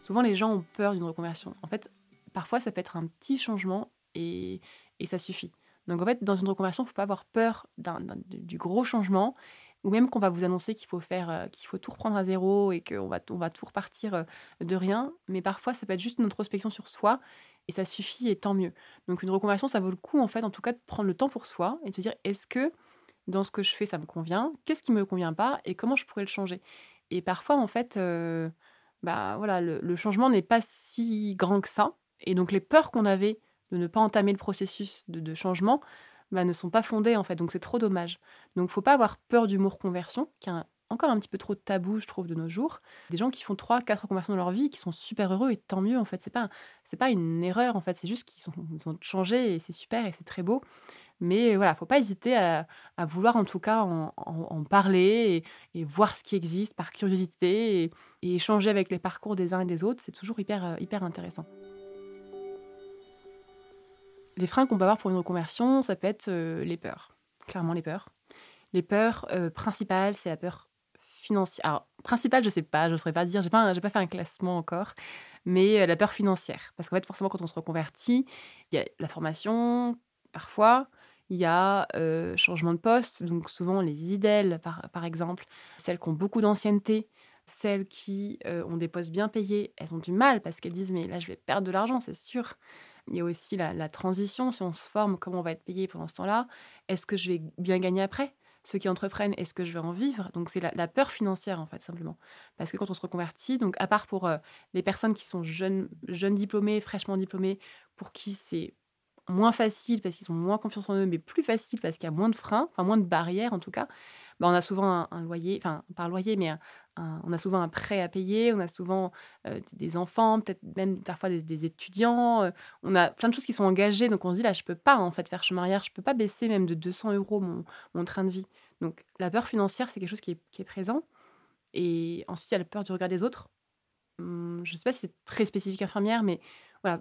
souvent les gens ont peur d'une reconversion. En fait, parfois ça peut être un petit changement et, ça suffit. Donc en fait, dans une reconversion, il ne faut pas avoir peur du gros changement ou même qu'on va vous annoncer qu'il faut faire, euh, qu'il faut tout reprendre à zéro et qu'on va, on va tout repartir euh, de rien. Mais parfois, ça peut être juste une introspection sur soi et ça suffit et tant mieux. Donc une reconversion, ça vaut le coup en fait, en tout cas, de prendre le temps pour soi et de se dire est-ce que dans ce que je fais, ça me convient? Qu'est-ce qui me convient pas? Et comment je pourrais le changer? Et parfois, en fait, euh, bah voilà, le changement n'est pas si grand que ça. Et donc les peurs qu'on avait de ne pas entamer le processus de, changement bah, ne sont pas fondées en fait. Donc c'est trop dommage. Donc faut pas avoir peur du mot conversion, qui est encore un petit peu trop tabou, je trouve, de nos jours. Des gens qui font trois, quatre conversions dans leur vie, qui sont super heureux et tant mieux en fait. C'est pas c'est pas une erreur en fait. C'est juste qu'ils ont changé et c'est super et c'est très beau. Mais voilà, faut pas hésiter à, vouloir en tout cas en, parler et, voir ce qui existe par curiosité et, échanger avec les parcours des uns et des autres. C'est toujours hyper, hyper intéressant. Les freins qu'on peut avoir pour une reconversion, ça peut être euh, les peurs. Clairement, les peurs. Les peurs euh, principales, c'est la peur financière. Alors, principale, je sais pas, je ne saurais pas dire, j'ai pas, pas fait un classement encore, mais euh, la peur financière. Parce qu'en fait, forcément, quand on se reconvertit, il y a la formation, parfois, il y a changement de poste, donc souvent les idèles, par, par exemple, celles qui ont beaucoup d'ancienneté, celles qui ont des postes bien payés, elles ont du mal parce qu'elles disent mais là je vais perdre de l'argent, c'est sûr. Il y a aussi la, transition, si on se forme, comment on va être payé pendant ce temps-là? Est-ce que je vais bien gagner après? Ceux qui entreprennent, est-ce que je vais en vivre Donc c'est la, peur financière en fait, simplement. Parce que quand on se reconvertit, donc à part pour euh, les personnes qui sont jeunes, jeunes diplômés, fraîchement diplômés, pour qui c'est moins facile parce qu'ils ont moins confiance en eux, mais plus facile parce qu'il y a moins de freins, enfin moins de barrières en tout cas, bah, on a souvent un, loyer, enfin un loyer, mais on a souvent un prêt à payer, on a souvent des enfants, peut-être même parfois des, étudiants, on a plein de choses qui sont engagées, donc on se dit là je peux pas en fait faire chemin arrière, je peux pas baisser même de 200 euros mon, train de vie. Donc la peur financière c'est quelque chose qui est, présent. Et ensuite il y a la peur du regard des autres. Hum, je ne sais pas si c'est très spécifique infirmière, mais voilà,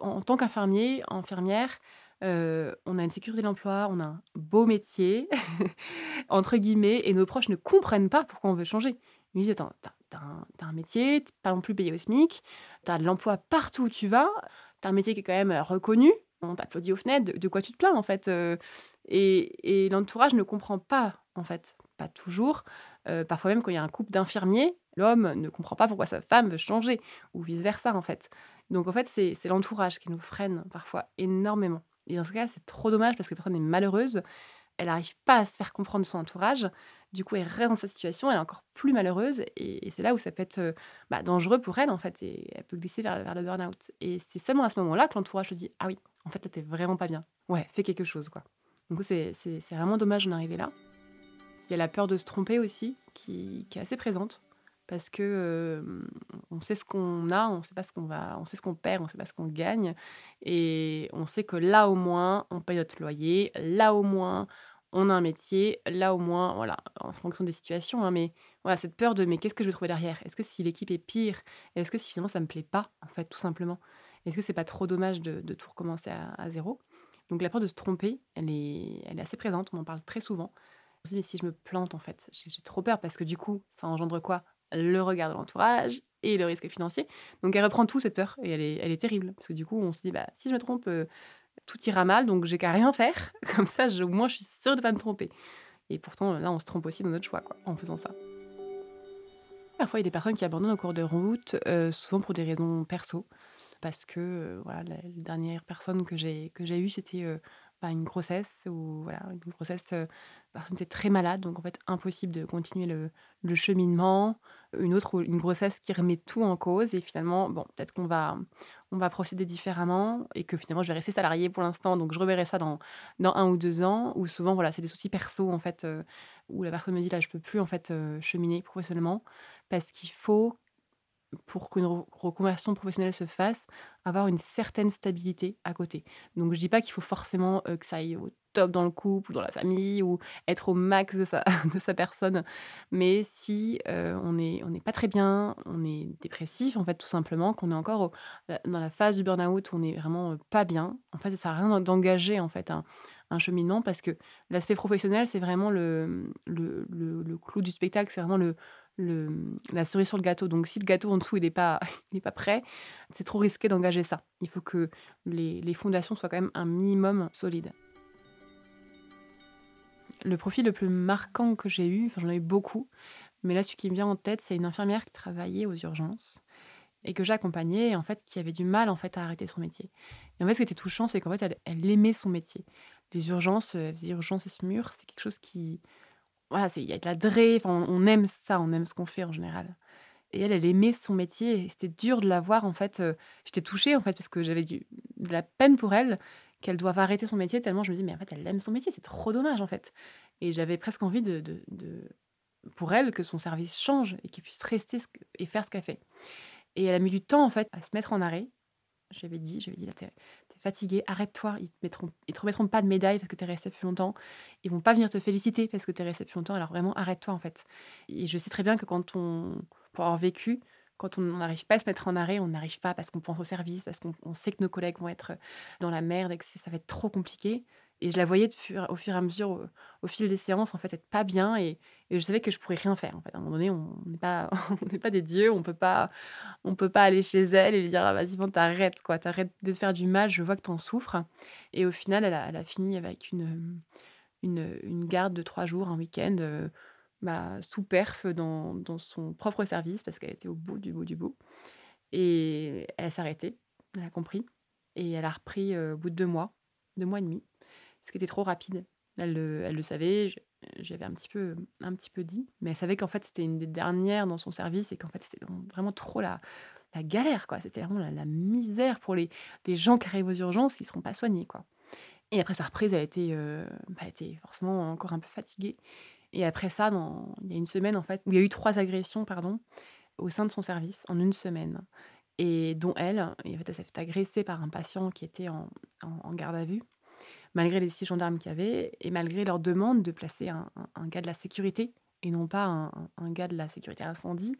en tant qu'infirmier, infirmière, on a une sécurité de l'emploi, on a un beau métier, [laughs] entre guillemets, et nos proches ne comprennent pas pourquoi on veut changer. Ils me disent Attends, t'as, un, métier, t'es pas non plus payé au SMIC, t'as de l'emploi partout où tu vas, t'as un métier qui est quand même reconnu, on t'applaudit aux fenêtres, de, quoi tu te plains en fait et, l'entourage ne comprend pas, en fait, pas toujours. parfois même quand il y a un couple d'infirmiers, l'homme ne comprend pas pourquoi sa femme veut changer, ou vice-versa en fait. Donc en fait, c'est l'entourage qui nous freine parfois énormément. Et dans ce cas, c'est trop dommage parce que la personne est malheureuse, elle n'arrive pas à se faire comprendre son entourage, du coup, elle reste dans sa situation, elle est encore plus malheureuse, et, c'est là où ça peut être bah, dangereux pour elle, en fait, et elle peut glisser vers, le burn-out. Et c'est seulement à ce moment-là que l'entourage se dit Ah oui, en fait, là, t'es vraiment pas bien. Ouais, fais quelque chose, quoi. Donc, c'est vraiment dommage d'en arriver là. Il y a la peur de se tromper aussi, qui est assez présente parce que on sait ce qu'on a, on sait pas ce qu'on va, on sait ce qu'on perd, on sait pas ce qu'on gagne, et on sait que là au moins on paye notre loyer, là au moins on a un métier, là au moins, voilà, en fonction des situations, hein, mais voilà, cette peur de mais qu'est-ce que je vais trouver derrière? Est-ce que si l'équipe est pire? Est-ce que si finalement ça me plaît pas, en fait, tout simplement? Est-ce que c'est pas trop dommage de, tout recommencer à, zéro? Donc la peur de se tromper, elle est, elle est assez présente, on en parle très souvent. On se dit, mais si je me plante, en fait, j'ai trop peur parce que du coup, ça engendre quoi? Le regard de l'entourage et le risque financier. Donc elle reprend tout cette peur et elle est, elle est terrible parce que du coup on se dit bah si je me trompe euh, tout ira mal donc j'ai qu'à rien faire [laughs] comme ça je, au moins je suis sûre de pas me tromper. Et pourtant là on se trompe aussi dans notre choix quoi en faisant ça. Parfois il y a des personnes qui abandonnent au cours de route euh, souvent pour des raisons perso parce que euh, voilà la, dernière personne que j'ai eue c'était une grossesse ou voilà une grossesse la personne était très malade donc en fait impossible de continuer le, cheminement. Une autre une grossesse qui remet tout en cause et finalement bon peut-être qu'on va on va procéder différemment et que finalement je vais rester salarié pour l'instant donc je reverrai ça dans dans un ou deux ans ou souvent voilà c'est des soucis perso en fait où la personne me dit là je peux plus en fait cheminer professionnellement parce qu'il faut pour qu'une reconversion professionnelle se fasse, avoir une certaine stabilité à côté. Donc je dis pas qu'il faut forcément que ça aille au top dans le couple ou dans la famille ou être au max de sa, [laughs] de sa personne, mais si on n'est on pas très bien, on est dépressif en fait tout simplement, qu'on est encore dans la phase du burn-out où on est vraiment pas bien, en fait ça sert à rien d'engager en fait un, un cheminement parce que l'aspect professionnel, c'est vraiment le, le, le, clou du spectacle, c'est vraiment le, la cerise sur le gâteau. Donc, si le gâteau en dessous n'est pas, [laughs] pas prêt, c'est trop risqué d'engager ça. Il faut que les, les fondations soient quand même un minimum solides. Le profil le plus marquant que j'ai eu, enfin, j'en ai eu beaucoup, mais là, celui qui me vient en tête, c'est une infirmière qui travaillait aux urgences et que j'accompagnais, en fait, qui avait du mal en fait à arrêter son métier. Et en fait, ce qui était touchant, c'est qu'en fait, elle, aimait son métier. Les urgences, euh, les urgences et ce mur, c'est quelque chose qui, voilà, il y a de la drée. On aime ça, on aime ce qu'on fait en général. Et elle, elle aimait son métier. C'était dur de la voir, en fait. J'étais touchée, en fait, parce que j'avais de la peine pour elle qu'elle doive arrêter son métier, tellement je me dis, mais en fait, elle aime son métier. C'est trop dommage, en fait. Et j'avais presque envie de, de, pour elle que son service change et qu'elle puisse rester et faire ce qu'elle fait. Et elle a mis du temps, en fait, à se mettre en arrêt. J'avais dit, j'avais dit, t'es fatigué, arrête-toi. Ils ne te, te remettront pas de médaille parce que tu es resté plus longtemps. Ils vont pas venir te féliciter parce que tu es resté plus longtemps. Alors vraiment, arrête-toi, en fait. Et je sais très bien que quand on, pour avoir vécu, quand on n'arrive pas à se mettre en arrêt, on n'arrive pas parce qu'on pense au service, parce qu'on sait que nos collègues vont être dans la merde et que ça va être trop compliqué. Et je la voyais au fur et à mesure, au, fil des séances, en fait, être pas bien. Et, je savais que je pourrais rien faire. En fait, à un moment donné, on n'est pas, [laughs] on des dieux. On peut pas, on peut pas aller chez elle et lui dire ah, vas-y, bon, t'arrêtes, quoi. T'arrêtes de te faire du mal. Je vois que t'en souffres. Et au final, elle a, fini avec une, garde de trois jours, un week-end, euh, bah, sous perf dans, dans, son propre service parce qu'elle était au bout du bout du bout. Et elle s'est arrêtée. Elle a compris. Et elle a repris euh, au bout de deux mois, deux mois et demi ce qui était trop rapide. Elle le, savait, j'avais un petit peu, un petit peu dit, mais elle savait qu'en fait c'était une des dernières dans son service et qu'en fait c'était vraiment trop la, galère, quoi. C'était vraiment la, misère pour les, gens qui arrivent aux urgences, qui ne seront pas soignés, quoi. Et après sa reprise, elle été, euh, bah, était forcément encore un peu fatiguée. Et après ça, il y a une semaine en fait, où il y a eu trois agressions, pardon, au sein de son service en une semaine, et dont elle, en fait, elle s'est fait agresser par un patient qui était en garde à vue malgré les six gendarmes qu'il y avait et malgré leur demande de placer un, gars de la sécurité et non pas un, gars de la sécurité incendie,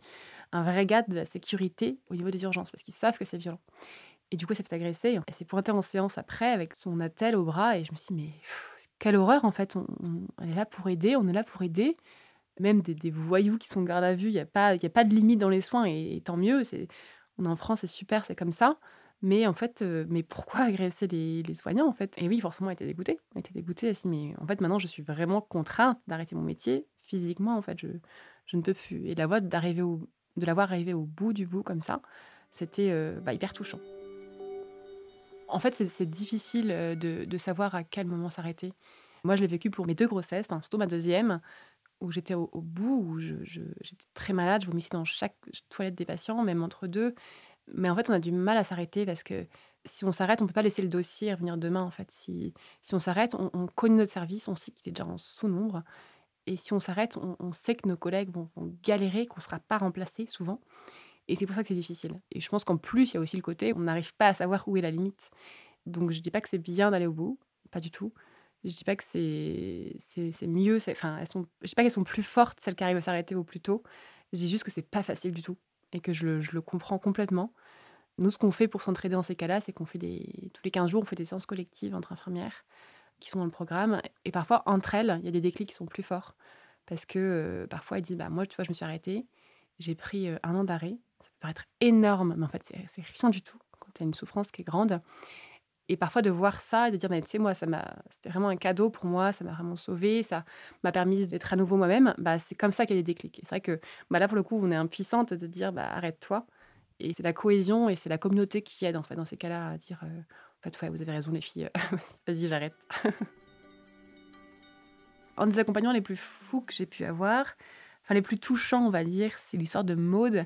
un vrai gars de la sécurité au niveau des urgences, parce qu'ils savent que c'est violent. Et du coup, elle s'est fait agresser. Elle s'est pointée en séance après avec son attel au bras, et je me suis dit, mais quelle horreur en fait. On, est là pour aider, on est là pour aider. Même des, voyous qui sont garde à vue, il n'y a, pas, a pas de limite dans les soins, et, tant mieux. On est en France, c'est super, c'est comme ça. Mais en fait, euh, mais pourquoi [laughs] agresser les, soignants en fait? Et oui, forcément, elle était dégoûtée. Elle était dégoûtée. Elle s'est mais en fait, maintenant, je suis vraiment contrainte d'arrêter mon métier. Physiquement, en fait, je, je ne peux plus. Et la voix d'arriver au, de l'avoir arrivé au bout du bout comme ça, c'était euh, bah, hyper touchant. En fait, c'est difficile euh, de, de, savoir à quel moment s'arrêter. Moi, je l'ai vécu pour mes deux grossesses, surtout ma deuxième, où j'étais au, bout, où j'étais très malade, je vomissais dans chaque toilette des patients, même entre deux. Mais en fait, on a du mal à s'arrêter parce que si on s'arrête, on ne peut pas laisser le dossier revenir demain. En fait, si, si on s'arrête, on, connaît notre service, on sait qu'il est déjà en sous-nombre. Et si on s'arrête, on, sait que nos collègues vont, galérer, qu'on ne sera pas remplacé souvent. Et c'est pour ça que c'est difficile. Et je pense qu'en plus, il y a aussi le côté, on n'arrive pas à savoir où est la limite. Donc je ne dis pas que c'est bien d'aller au bout, pas du tout. Je ne dis pas que c'est, c'est, mieux, enfin, elles sont, je dis pas qu'elles sont plus fortes, celles qui arrivent à s'arrêter au plus tôt. Je dis juste que c'est pas facile du tout et que je le, comprends complètement. Nous, ce qu'on fait pour s'entraider dans ces cas-là, c'est qu'on fait. Tous les 15 jours, on fait des séances collectives entre infirmières qui sont dans le programme. Et parfois, entre elles, il y a des déclics qui sont plus forts. Parce que euh, parfois, elles disent bah, Moi, tu vois, je me suis arrêtée, j'ai pris euh, un an d'arrêt. Ça peut paraître énorme, mais en fait, c'est rien du tout quand tu as une souffrance qui est grande. Et parfois, de voir ça et de dire bah, Tu sais, moi, c'était vraiment un cadeau pour moi, ça m'a vraiment sauvé, ça m'a permis d'être à nouveau moi-même. Bah, c'est comme ça qu'il y a des déclics. C'est vrai que bah, là, pour le coup, on est impuissante de dire bah, Arrête-toi. Et c'est la cohésion et c'est la communauté qui aide en fait dans ces cas-là à dire euh, en fait ouais vous avez raison les filles, [laughs] vas-y j'arrête. [laughs] Un des accompagnants les plus fous que j'ai pu avoir, enfin les plus touchants on va dire, c'est l'histoire de Maude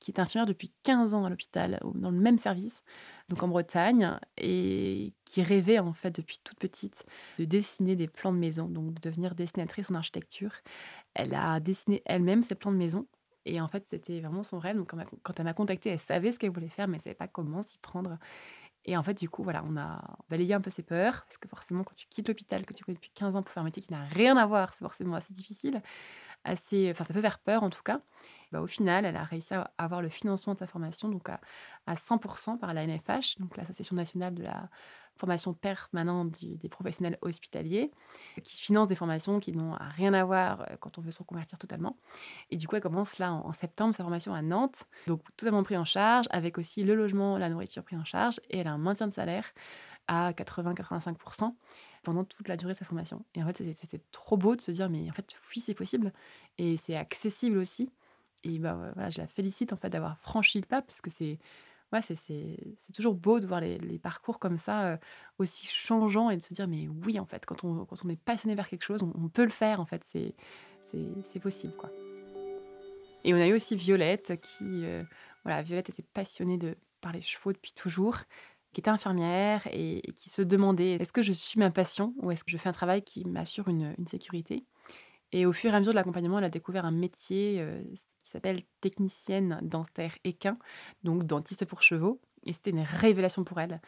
qui est infirmière depuis 15 ans à l'hôpital dans le même service donc en Bretagne et qui rêvait en fait depuis toute petite de dessiner des plans de maison donc de devenir dessinatrice en architecture. Elle a dessiné elle-même ses plans de maison et en fait, c'était vraiment son rêve. Donc, quand elle m'a contactée, elle savait ce qu'elle voulait faire, mais elle ne savait pas comment s'y prendre. Et en fait, du coup, voilà, on a balayé un peu ses peurs, parce que forcément, quand tu quittes l'hôpital, que tu connais depuis 15 ans pour faire un métier qui n'a rien à voir, c'est forcément assez difficile. assez, enfin ça peut faire peur en tout cas. Bah, au final, elle a réussi à avoir le financement de sa formation donc à, à 100% par la NFH, donc l'Association nationale de la formation permanente des professionnels hospitaliers, qui finance des formations qui n'ont rien à voir euh, quand on veut se reconvertir totalement. Et du coup, elle commence là en, septembre sa formation à Nantes, donc totalement pris en charge, avec aussi le logement, la nourriture pris en charge, et elle a un maintien de salaire à 80-85% pendant toute la durée de sa formation. Et en fait, c'est trop beau de se dire, mais en fait, oui, c'est possible, et c'est accessible aussi. Et bah, voilà, je la félicite en fait d'avoir franchi le pas, parce que c'est ouais, c'est toujours beau de voir les, parcours comme ça, aussi changeants, et de se dire, mais oui, en fait, quand on, quand on est passionné vers quelque chose, on, peut le faire, en fait, c'est possible, quoi. Et on a eu aussi Violette, qui, voilà, Violette était passionnée de, par les chevaux depuis toujours, qui était infirmière et, qui se demandait, est-ce que je suis ma passion ou est-ce que je fais un travail qui m'assure une, une sécurité? Et au fur et à mesure de l'accompagnement, elle a découvert un métier, s'appelle technicienne dentaire équin, donc dentiste pour chevaux. Et c'était une révélation pour elle.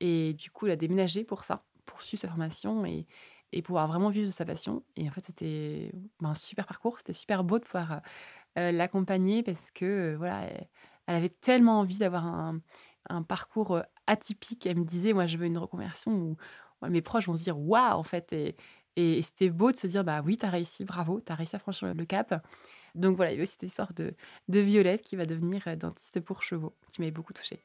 Et du coup, elle a déménagé pour ça, pour suivre sa formation et, et pouvoir vraiment vivre de sa passion. Et en fait, c'était ben, un super parcours. C'était super beau de pouvoir euh, l'accompagner parce que euh, voilà, elle, avait tellement envie d'avoir un, un, parcours euh, atypique. Elle me disait, moi, je veux une reconversion où mes proches vont se dire, waouh, en fait. Et, et, c'était beau de se dire, bah oui, tu as réussi, bravo, tu as réussi à franchir le cap. Donc voilà, il y a aussi cette histoire de, de Violette qui va devenir euh, dentiste pour chevaux, qui m'avait beaucoup touchée.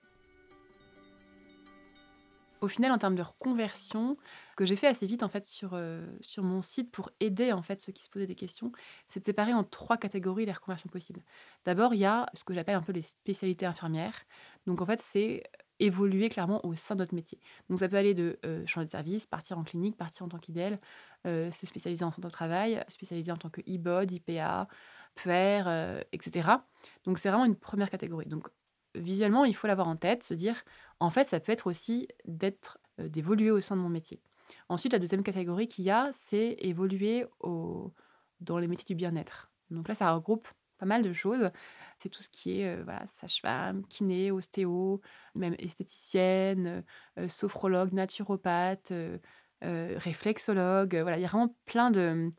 Au final, en termes de reconversion, que j'ai fait assez vite en fait sur, euh, sur mon site pour aider en fait ceux qui se posaient des questions, c'est de séparer en trois catégories les reconversions possibles. D'abord, il y a ce que j'appelle un peu les spécialités infirmières. Donc en fait, c'est évoluer clairement au sein de notre métier. Donc ça peut aller de euh, changer de service, partir en clinique, partir en tant qu'idèle, se spécialiser en santé au travail, spécialiser en tant que e-bod, IPA, puer, euh, etc. Donc c'est vraiment une première catégorie. Donc visuellement, il faut l'avoir en tête, se dire, en fait, ça peut être aussi d'être, euh, d'évoluer au sein de mon métier. Ensuite, la deuxième catégorie qu'il y a, c'est évoluer au, dans les métiers du bien-être. Donc là, ça regroupe pas mal de choses. C'est tout ce qui est euh, voilà, sage-femme, kiné, ostéo, même esthéticienne, sophrologue, naturopathe, réflexologue. Voilà, il y a vraiment plein de,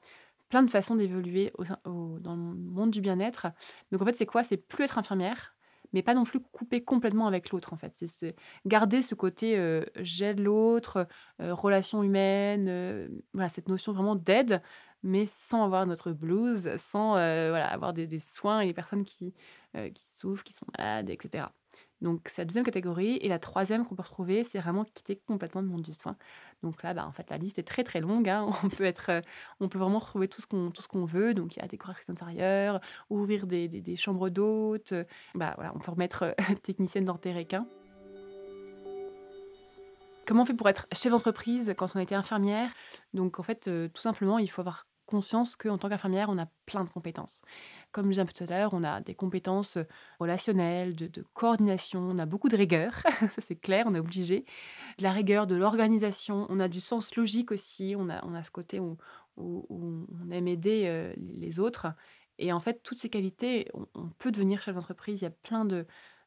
plein de façons d'évoluer dans le monde du bien-être. Donc en fait, c'est quoi? C'est plus être infirmière, mais pas non plus couper complètement avec l'autre en fait. C'est garder ce côté euh, j'aide l'autre, euh, relation humaine, euh, voilà, cette notion vraiment d'aide, mais sans avoir notre blues, sans voilà, avoir des, des, soins et les personnes qui, qui souffrent, qui sont malades, etc. Donc c'est la deuxième catégorie. Et la troisième qu'on peut retrouver, c'est vraiment quitter complètement le monde du soin. Donc là, bah, en fait, la liste est très très longue. Hein. [laughs] On, peut être, euh, on peut vraiment retrouver tout ce qu'on qu'on veut. Donc il y a décoration intérieure, ouvrir des, des, chambres d'hôtes. Bah, voilà, on peut remettre euh, [laughs] technicienne dentaire équin. Comment on fait pour être chef d'entreprise quand on a été infirmière? Donc en fait, euh, tout simplement, il faut avoir conscience qu'en tant qu'infirmière, on a plein de compétences. Comme je disais un peu tout à l'heure, on a des compétences relationnelles, de, coordination, on a beaucoup de rigueur, [laughs] c'est clair, on est obligé. De la rigueur, de l'organisation, on a du sens logique aussi, on a, on a ce côté où, on aime aider les autres. Et en fait, toutes ces qualités, on, peut devenir chef d'entreprise. Il y a plein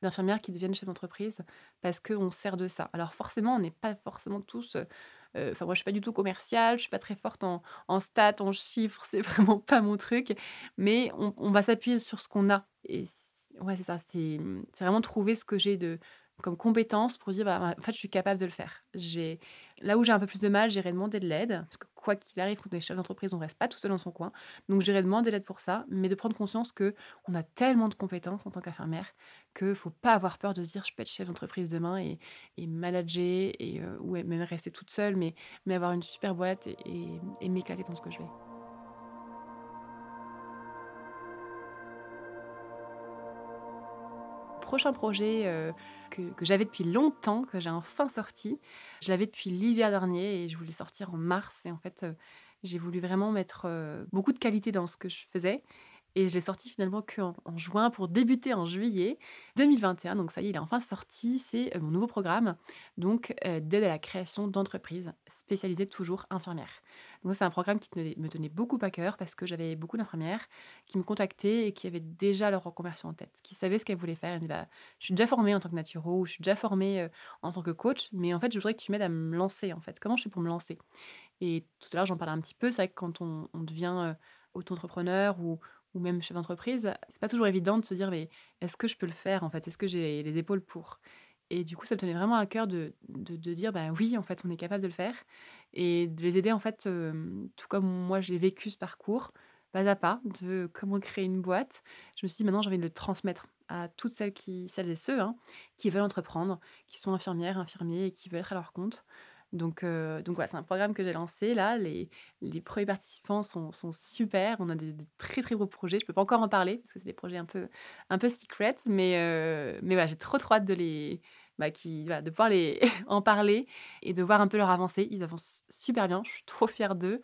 d'infirmières qui deviennent chef d'entreprise parce qu'on sert de ça. Alors forcément, on n'est pas forcément tous euh, enfin, moi, je suis pas du tout commerciale, je suis pas très forte en, stats, en chiffres, [laughs] c'est vraiment pas mon truc. Mais on, va s'appuyer sur ce qu'on a. Et ouais, c'est ça. C'est vraiment trouver ce que j'ai de comme compétence pour dire, bah, en fait, je suis capable de le faire. Là où j'ai un peu plus de mal, j'irai demander de l'aide, parce que quoi qu'il arrive, quand on est chef d'entreprise, on reste pas tout seul dans son coin. Donc, j'irai demander de l'aide pour ça, mais de prendre conscience que on a tellement de compétences en tant qu'infirmière qu'il faut pas avoir peur de se dire, je peux être chef d'entreprise demain et, manager euh, ou même rester toute seule, mais avoir une super boîte et, m'éclater dans ce que je fais. Prochain projet euh, que, j'avais depuis longtemps, que j'ai enfin sorti. Je l'avais depuis l'hiver dernier et je voulais sortir en mars. Et en fait, euh, j'ai voulu vraiment mettre euh, beaucoup de qualité dans ce que je faisais. Et je l'ai sorti finalement qu'en en juin pour débuter en juillet 2021. Donc ça y est, il est enfin sorti. C'est mon nouveau programme donc d'aide à la création d'entreprises spécialisées toujours infirmières. Moi, c'est un programme qui me tenait beaucoup à cœur parce que j'avais beaucoup d'infirmières qui me contactaient et qui avaient déjà leur reconversion en tête, qui savaient ce qu'elles voulaient faire. Bah, je suis déjà formée en tant que naturo ou je suis déjà formée euh, en tant que coach, mais en fait, je voudrais que tu m'aides à me lancer. En fait, comment je fais pour me lancer? Et tout à l'heure, j'en parlais un petit peu. C'est vrai que quand on, devient euh, auto-entrepreneur ou, ou même chef d'entreprise, c'est pas toujours évident de se dire mais est-ce que je peux le faire en fait? Est-ce que j'ai les épaules pour? Et du coup, ça me tenait vraiment à cœur de, de, dire bah oui, en fait, on est capable de le faire et de les aider en fait, tout comme moi j'ai vécu ce parcours, pas à pas, de comment créer une boîte. Je me suis dit maintenant j'ai envie de le transmettre à toutes celles, qui, celles et ceux hein, qui veulent entreprendre, qui sont infirmières, infirmiers et qui veulent être à leur compte. Donc, donc voilà, c'est un programme que j'ai lancé là. Les, les premiers participants sont, sont super. On a des, très très beaux projets. Je peux pas encore en parler parce que c'est des projets un peu, un peu secret, mais, mais voilà, j'ai trop trop hâte de les, bah, de pouvoir [laughs] en parler et de voir un peu leur avancée. Ils avancent super bien. Je suis [laughs] trop fière d'eux.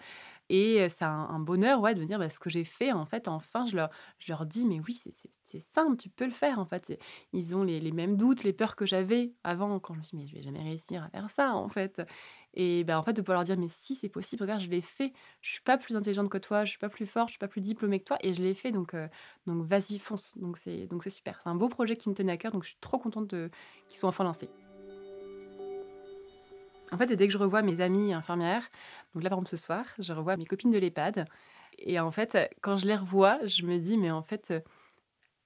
Et c'est un, bonheur ouais, de dire bah, ce que j'ai fait, en fait, enfin, je leur, je dis, mais oui, c'est simple, tu peux le faire, en fait. Ils ont les, les mêmes doutes, les peurs que j'avais avant, quand je me suis dit, mais je vais jamais réussir à faire ça, en fait. Et ben, en fait, de pouvoir leur dire, mais si, c'est possible, regarde, je l'ai fait. Je suis pas plus intelligente que toi, je suis pas plus forte, je suis pas plus diplômée que toi, et je l'ai fait, donc, donc vas-y, fonce. Donc c'est super. C'est un beau projet qui me tenait à cœur, donc je suis trop contente qu'il soit enfin lancé. En fait, c'est dès que je revois mes amies infirmières, donc là par exemple ce soir, je revois mes copines de l'EHPAD, et en fait, quand je les revois, je me dis, mais en fait,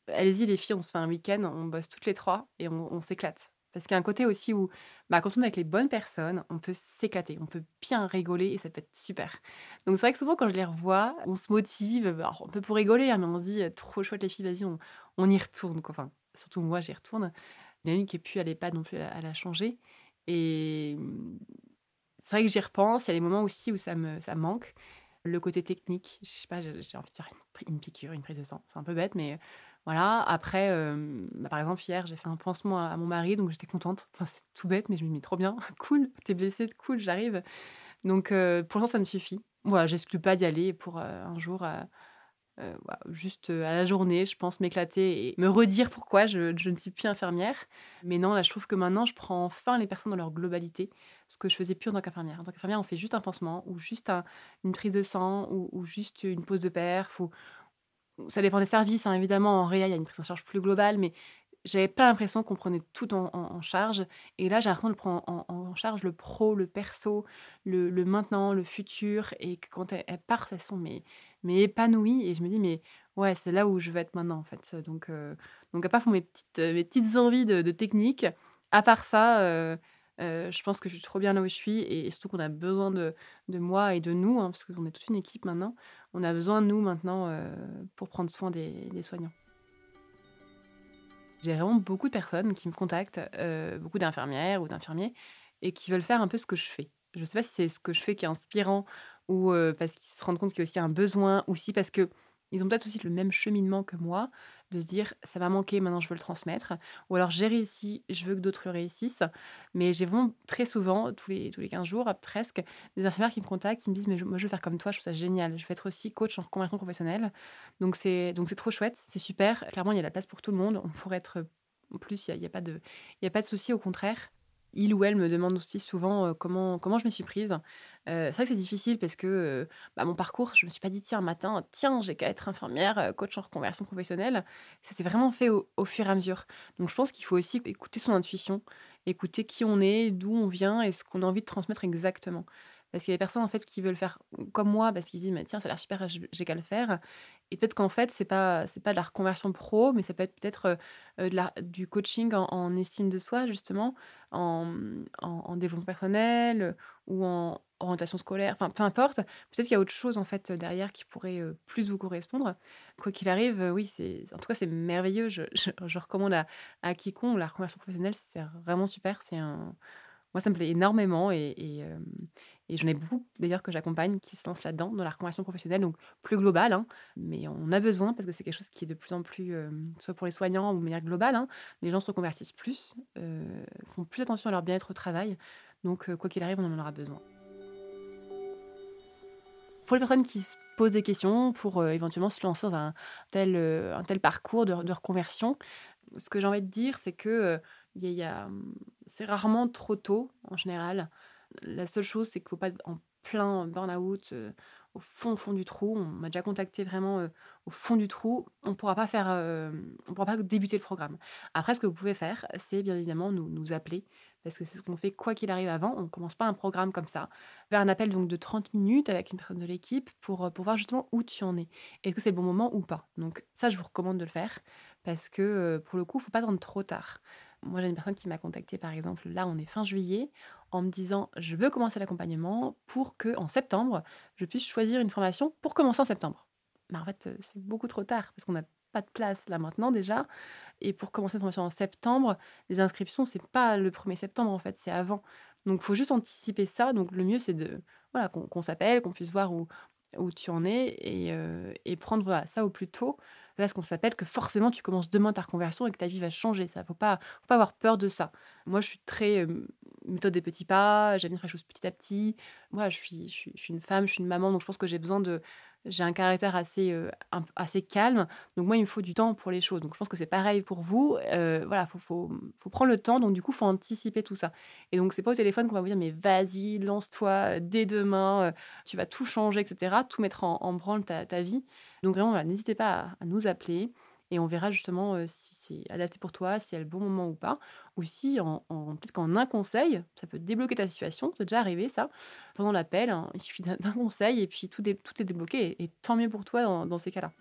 allez-y les filles, on se fait un week-end, on bosse toutes les trois, et on, s'éclate. Parce qu'il y a un côté aussi où, bah, quand on est avec les bonnes personnes, on peut s'éclater, on peut bien rigoler et ça peut être super. Donc c'est vrai que souvent quand je les revois, on se motive, alors, on peut pour rigoler, hein, mais on se dit trop chouette les filles, vas-y, on, y retourne. Enfin, surtout moi, j'y retourne. Il y en a une qui est plus à l'EHPAD non plus, elle a changé. Et mmh, c'est vrai que j'y repense. Il y a des moments aussi où ça me ça manque. Le côté technique, je sais pas, j'ai envie de dire une, piqûre, une prise de sang. C'est un peu bête, mais voilà. Après, bah, par exemple, hier, j'ai fait un pansement à, mon mari, donc j'étais contente. Enfin, c'est tout bête, mais je me dis trop bien. [laughs] cool, t'es blessée, cool, j'arrive. Donc, pour l'instant, ça me suffit. Voilà, j'exclus pas d'y aller pour un jour euh, juste euh, à la journée, je pense m'éclater et me redire pourquoi je, ne suis plus infirmière. Mais non, là, je trouve que maintenant, je prends enfin les personnes dans leur globalité, ce que je faisais plus en tant qu'infirmière. En tant qu'infirmière, on fait juste un pansement ou juste une prise de sang ou, juste une pause de perf. Ou... Ça dépend des services, hein, évidemment. En réa, il y a une prise en charge plus globale, mais j'avais pas l'impression qu'on prenait tout en, charge. Et là, j'ai l'impression de prendre en, charge le pro, le perso, le, maintenant, le futur. Et que quand elles, partent, elles sont mais, mais épanouies. Et je me dis, mais ouais, c'est là où je veux être maintenant, en fait. Donc, euh, donc à part pour mes petites, euh, mes petites envies de, technique, à part ça, euh, je pense que je suis trop bien là où je suis. Et, surtout qu'on a besoin de, de, moi et de nous, hein, parce qu'on est toute une équipe maintenant. On a besoin de nous maintenant pour prendre soin des soignants. J'ai vraiment beaucoup de personnes qui me contactent, beaucoup d'infirmières ou d'infirmiers, et qui veulent faire un peu ce que je fais. Je ne sais pas si c'est ce que je fais qui est inspirant, ou parce qu'ils se rendent compte qu'il y a aussi un besoin, ou si parce que ils ont peut-être aussi le même cheminement que moi, de se dire ça m'a manqué, maintenant je veux le transmettre. Ou alors j'ai réussi, je veux que d'autres réussissent. Mais j'ai vraiment très souvent, tous les, tous les 15 jours presque, des infirmières qui me contactent, qui me disent mais moi je veux faire comme toi, je trouve ça génial. Je veux être aussi coach en reconversion professionnelle. Donc c'est, trop chouette, c'est super. Clairement, il y a la place pour tout le monde. On pourrait être. En plus, il n'y a, a, pas de, a pas de souci, au contraire il ou elle me demande aussi souvent comment, comment je me suis prise. c'est vrai que c'est difficile parce que bah, mon parcours, je me suis pas dit, tiens, un matin, tiens, j'ai qu'à être infirmière, coach en reconversion professionnelle. Ça s'est vraiment fait au, fur et à mesure. Donc je pense qu'il faut aussi écouter son intuition, écouter qui on est, d'où on vient et ce qu'on a envie de transmettre exactement. Parce qu'il y a des personnes en fait qui veulent faire comme moi parce qu'ils disent tiens ça a l'air super j'ai qu'à le faire. Et peut-être qu'en fait c'est pas c'est pas de la reconversion pro mais ça peut être peut-être la, du coaching en, estime de soi justement en, en, développement personnel ou en orientation scolaire enfin peu importe. Peut-être qu'il y a autre chose en fait derrière qui pourrait plus vous correspondre. Quoi qu'il arrive oui c'est en tout cas c'est merveilleux. Je, je, recommande à, à quiconque la reconversion professionnelle c'est vraiment super. C'est un moi, ça me plaît énormément et, et j'en ai beaucoup d'ailleurs que j'accompagne qui se lancent là-dedans, dans la reconversion professionnelle, donc plus globale. Hein. mais on a besoin, parce que c'est quelque chose qui est de plus en plus, euh, soit pour les soignants ou de manière globale, hein, les gens se reconvertissent plus, euh, font plus attention à leur bien-être au travail. Donc, euh, quoi qu'il arrive, on en aura besoin. Pour les personnes qui se posent des questions pour éventuellement se lancer dans un tel, un tel parcours de, reconversion, ce que j'ai envie de dire, c'est que y a, c'est rarement trop tôt, en général, la seule chose, c'est qu'il ne faut pas être en plein burn-out, euh, au fond, fond du trou. On m'a déjà contacté vraiment euh, au fond du trou. On ne pourra pas faire, euh, débuter le programme. Après, ce que vous pouvez faire, c'est bien évidemment nous, appeler, parce que c'est ce qu'on fait quoi qu'il arrive avant. On ne commence pas un programme comme ça. Vers un appel donc de 30 minutes avec une personne de l'équipe pour, pour voir justement où tu en es. Est-ce que c'est le bon moment ou pas? Donc ça, je vous recommande de le faire parce que pour le coup, il ne faut pas attendre trop tard. Moi, j'ai une personne qui m'a contacté, par exemple, là, on est fin juillet, en me disant je veux commencer l'accompagnement pour que en septembre, je puisse choisir une formation pour commencer en septembre. Mais en fait, euh, c'est beaucoup trop tard parce qu'on n'a pas de place là maintenant déjà. Et pour commencer une formation en septembre, les inscriptions, c'est pas le 1er septembre en fait, c'est avant. Donc il faut juste anticiper ça. Donc le mieux, c'est de voilà, qu'on s'appelle, qu'on puisse voir où, tu en es et, euh, et prendre ça au plus tôt. Qu'on s'appelle que forcément tu commences demain ta reconversion et que ta vie va changer. Ça faut pas, faut pas avoir peur de ça. Moi, je suis très méthode des petits pas. J'aime faire les choses petit à petit. Moi, je suis, je suis, une femme, je suis une maman, donc je pense que j'ai besoin de j'ai un caractère assez, assez calme. Donc moi, il me faut du temps pour les choses. Donc je pense que c'est pareil pour vous. Euh, voilà, faut, faut, prendre le temps. Donc du coup, faut anticiper tout ça. Et donc c'est pas au téléphone qu'on va vous dire mais vas-y, lance-toi dès demain, tu vas tout changer, etc. Tout mettre en, branle ta, vie. Donc vraiment, n'hésitez pas à, nous appeler et on verra justement si c'est adapté pour toi, si c'est le bon moment ou pas. Ou si, en, peut-être qu'en un conseil, ça peut débloquer ta situation. C'est déjà arrivé ça. Pendant l'appel, hein, il suffit d'un [laughs] conseil et puis tout, est débloqué. Et, tant mieux pour toi dans, ces cas-là.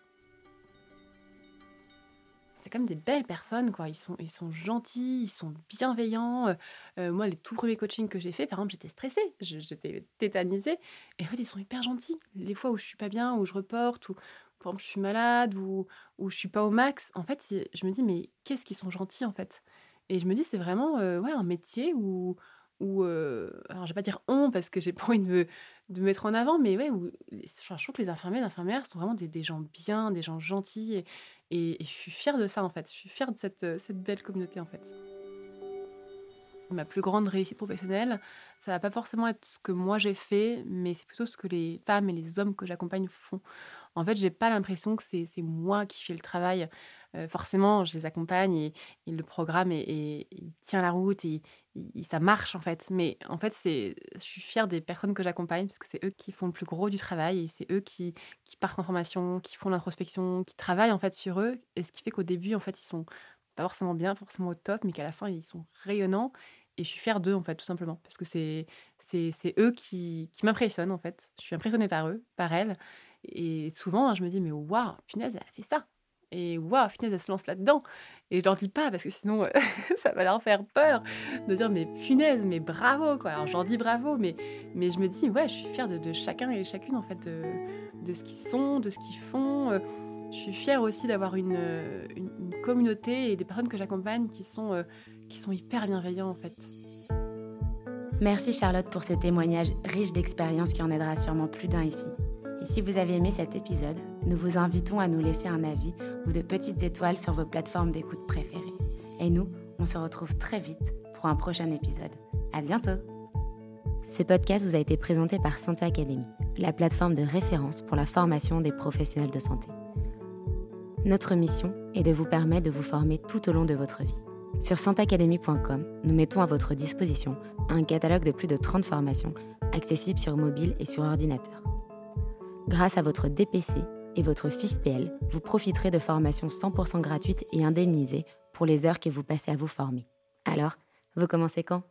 C'est comme des belles personnes, quoi. Ils sont, ils sont gentils, ils sont bienveillants. moi, les tout premiers coachings que j'ai fait, par exemple, j'étais stressée, j'étais tétanisée. Et en fait, ils sont hyper gentils. Les fois où je suis pas bien, où je reporte, ou, quand je suis malade ou, ou je suis pas au max, en fait, je me dis, mais qu'est-ce qu'ils sont gentils, en fait? Et je me dis, c'est vraiment euh, ouais, un métier où, euh, alors je vais pas dire on, parce que j'ai [laughs] pas envie de me, de mettre en avant, mais ouais, où, je trouve que les infirmiers et les infirmières sont vraiment des, gens bien, des gens gentils, et, je suis fière de ça, en fait. Je suis fière de cette, cette belle communauté, en fait. Ma plus grande réussite professionnelle, ça va pas forcément être ce que moi j'ai fait, mais c'est plutôt ce que les femmes et les hommes que j'accompagne font en fait, j'ai pas l'impression que c'est moi qui fais le travail. forcément, je les accompagne et, le programme et, tient la route et, ça marche en fait. Mais en fait, c'est, je suis fière des personnes que j'accompagne parce que c'est eux qui font le plus gros du travail et c'est eux qui, qui partent en formation, qui font l'introspection, qui travaillent en fait sur eux. Et ce qui fait qu'au début, en fait, ils sont pas forcément bien, forcément au top, mais qu'à la fin, ils sont rayonnants. Et je suis fière d'eux, en fait, tout simplement. Parce que c'est, c'est, eux qui, qui m'impressionnent, en fait. Je suis impressionnée par eux, par elles. Et souvent, hein, je me dis, mais waouh, punaise, elle a fait ça. Et waouh, punaise, elle se lance là-dedans. Et je leur dis pas parce que sinon, [laughs] ça va leur faire peur de dire, mais punaise, mais bravo, quoi. Alors j'en dis bravo, mais, mais je me dis, ouais, je suis fière de, chacun et chacune, en fait, de, de ce qu'ils sont, de ce qu'ils font. Je suis fière aussi d'avoir une, une, communauté et des personnes que j'accompagne qui sont, qui sont hyper bienveillants, en fait. Merci Charlotte pour ce témoignage riche d'expérience qui en aidera sûrement plus d'un ici. Et si vous avez aimé cet épisode, nous vous invitons à nous laisser un avis ou de petites étoiles sur vos plateformes d'écoute préférées. Et nous, on se retrouve très vite pour un prochain épisode. À bientôt! Ce podcast vous a été présenté par Santé Academy, la plateforme de référence pour la formation des professionnels de santé. Notre mission est de vous permettre de vous former tout au long de votre vie. Sur santeacademy.com, nous mettons à votre disposition un catalogue de plus de 30 formations accessibles sur mobile et sur ordinateur. Grâce à votre DPC et votre FIFPL, vous profiterez de formations 100% gratuites et indemnisées pour les heures que vous passez à vous former. Alors, vous commencez quand?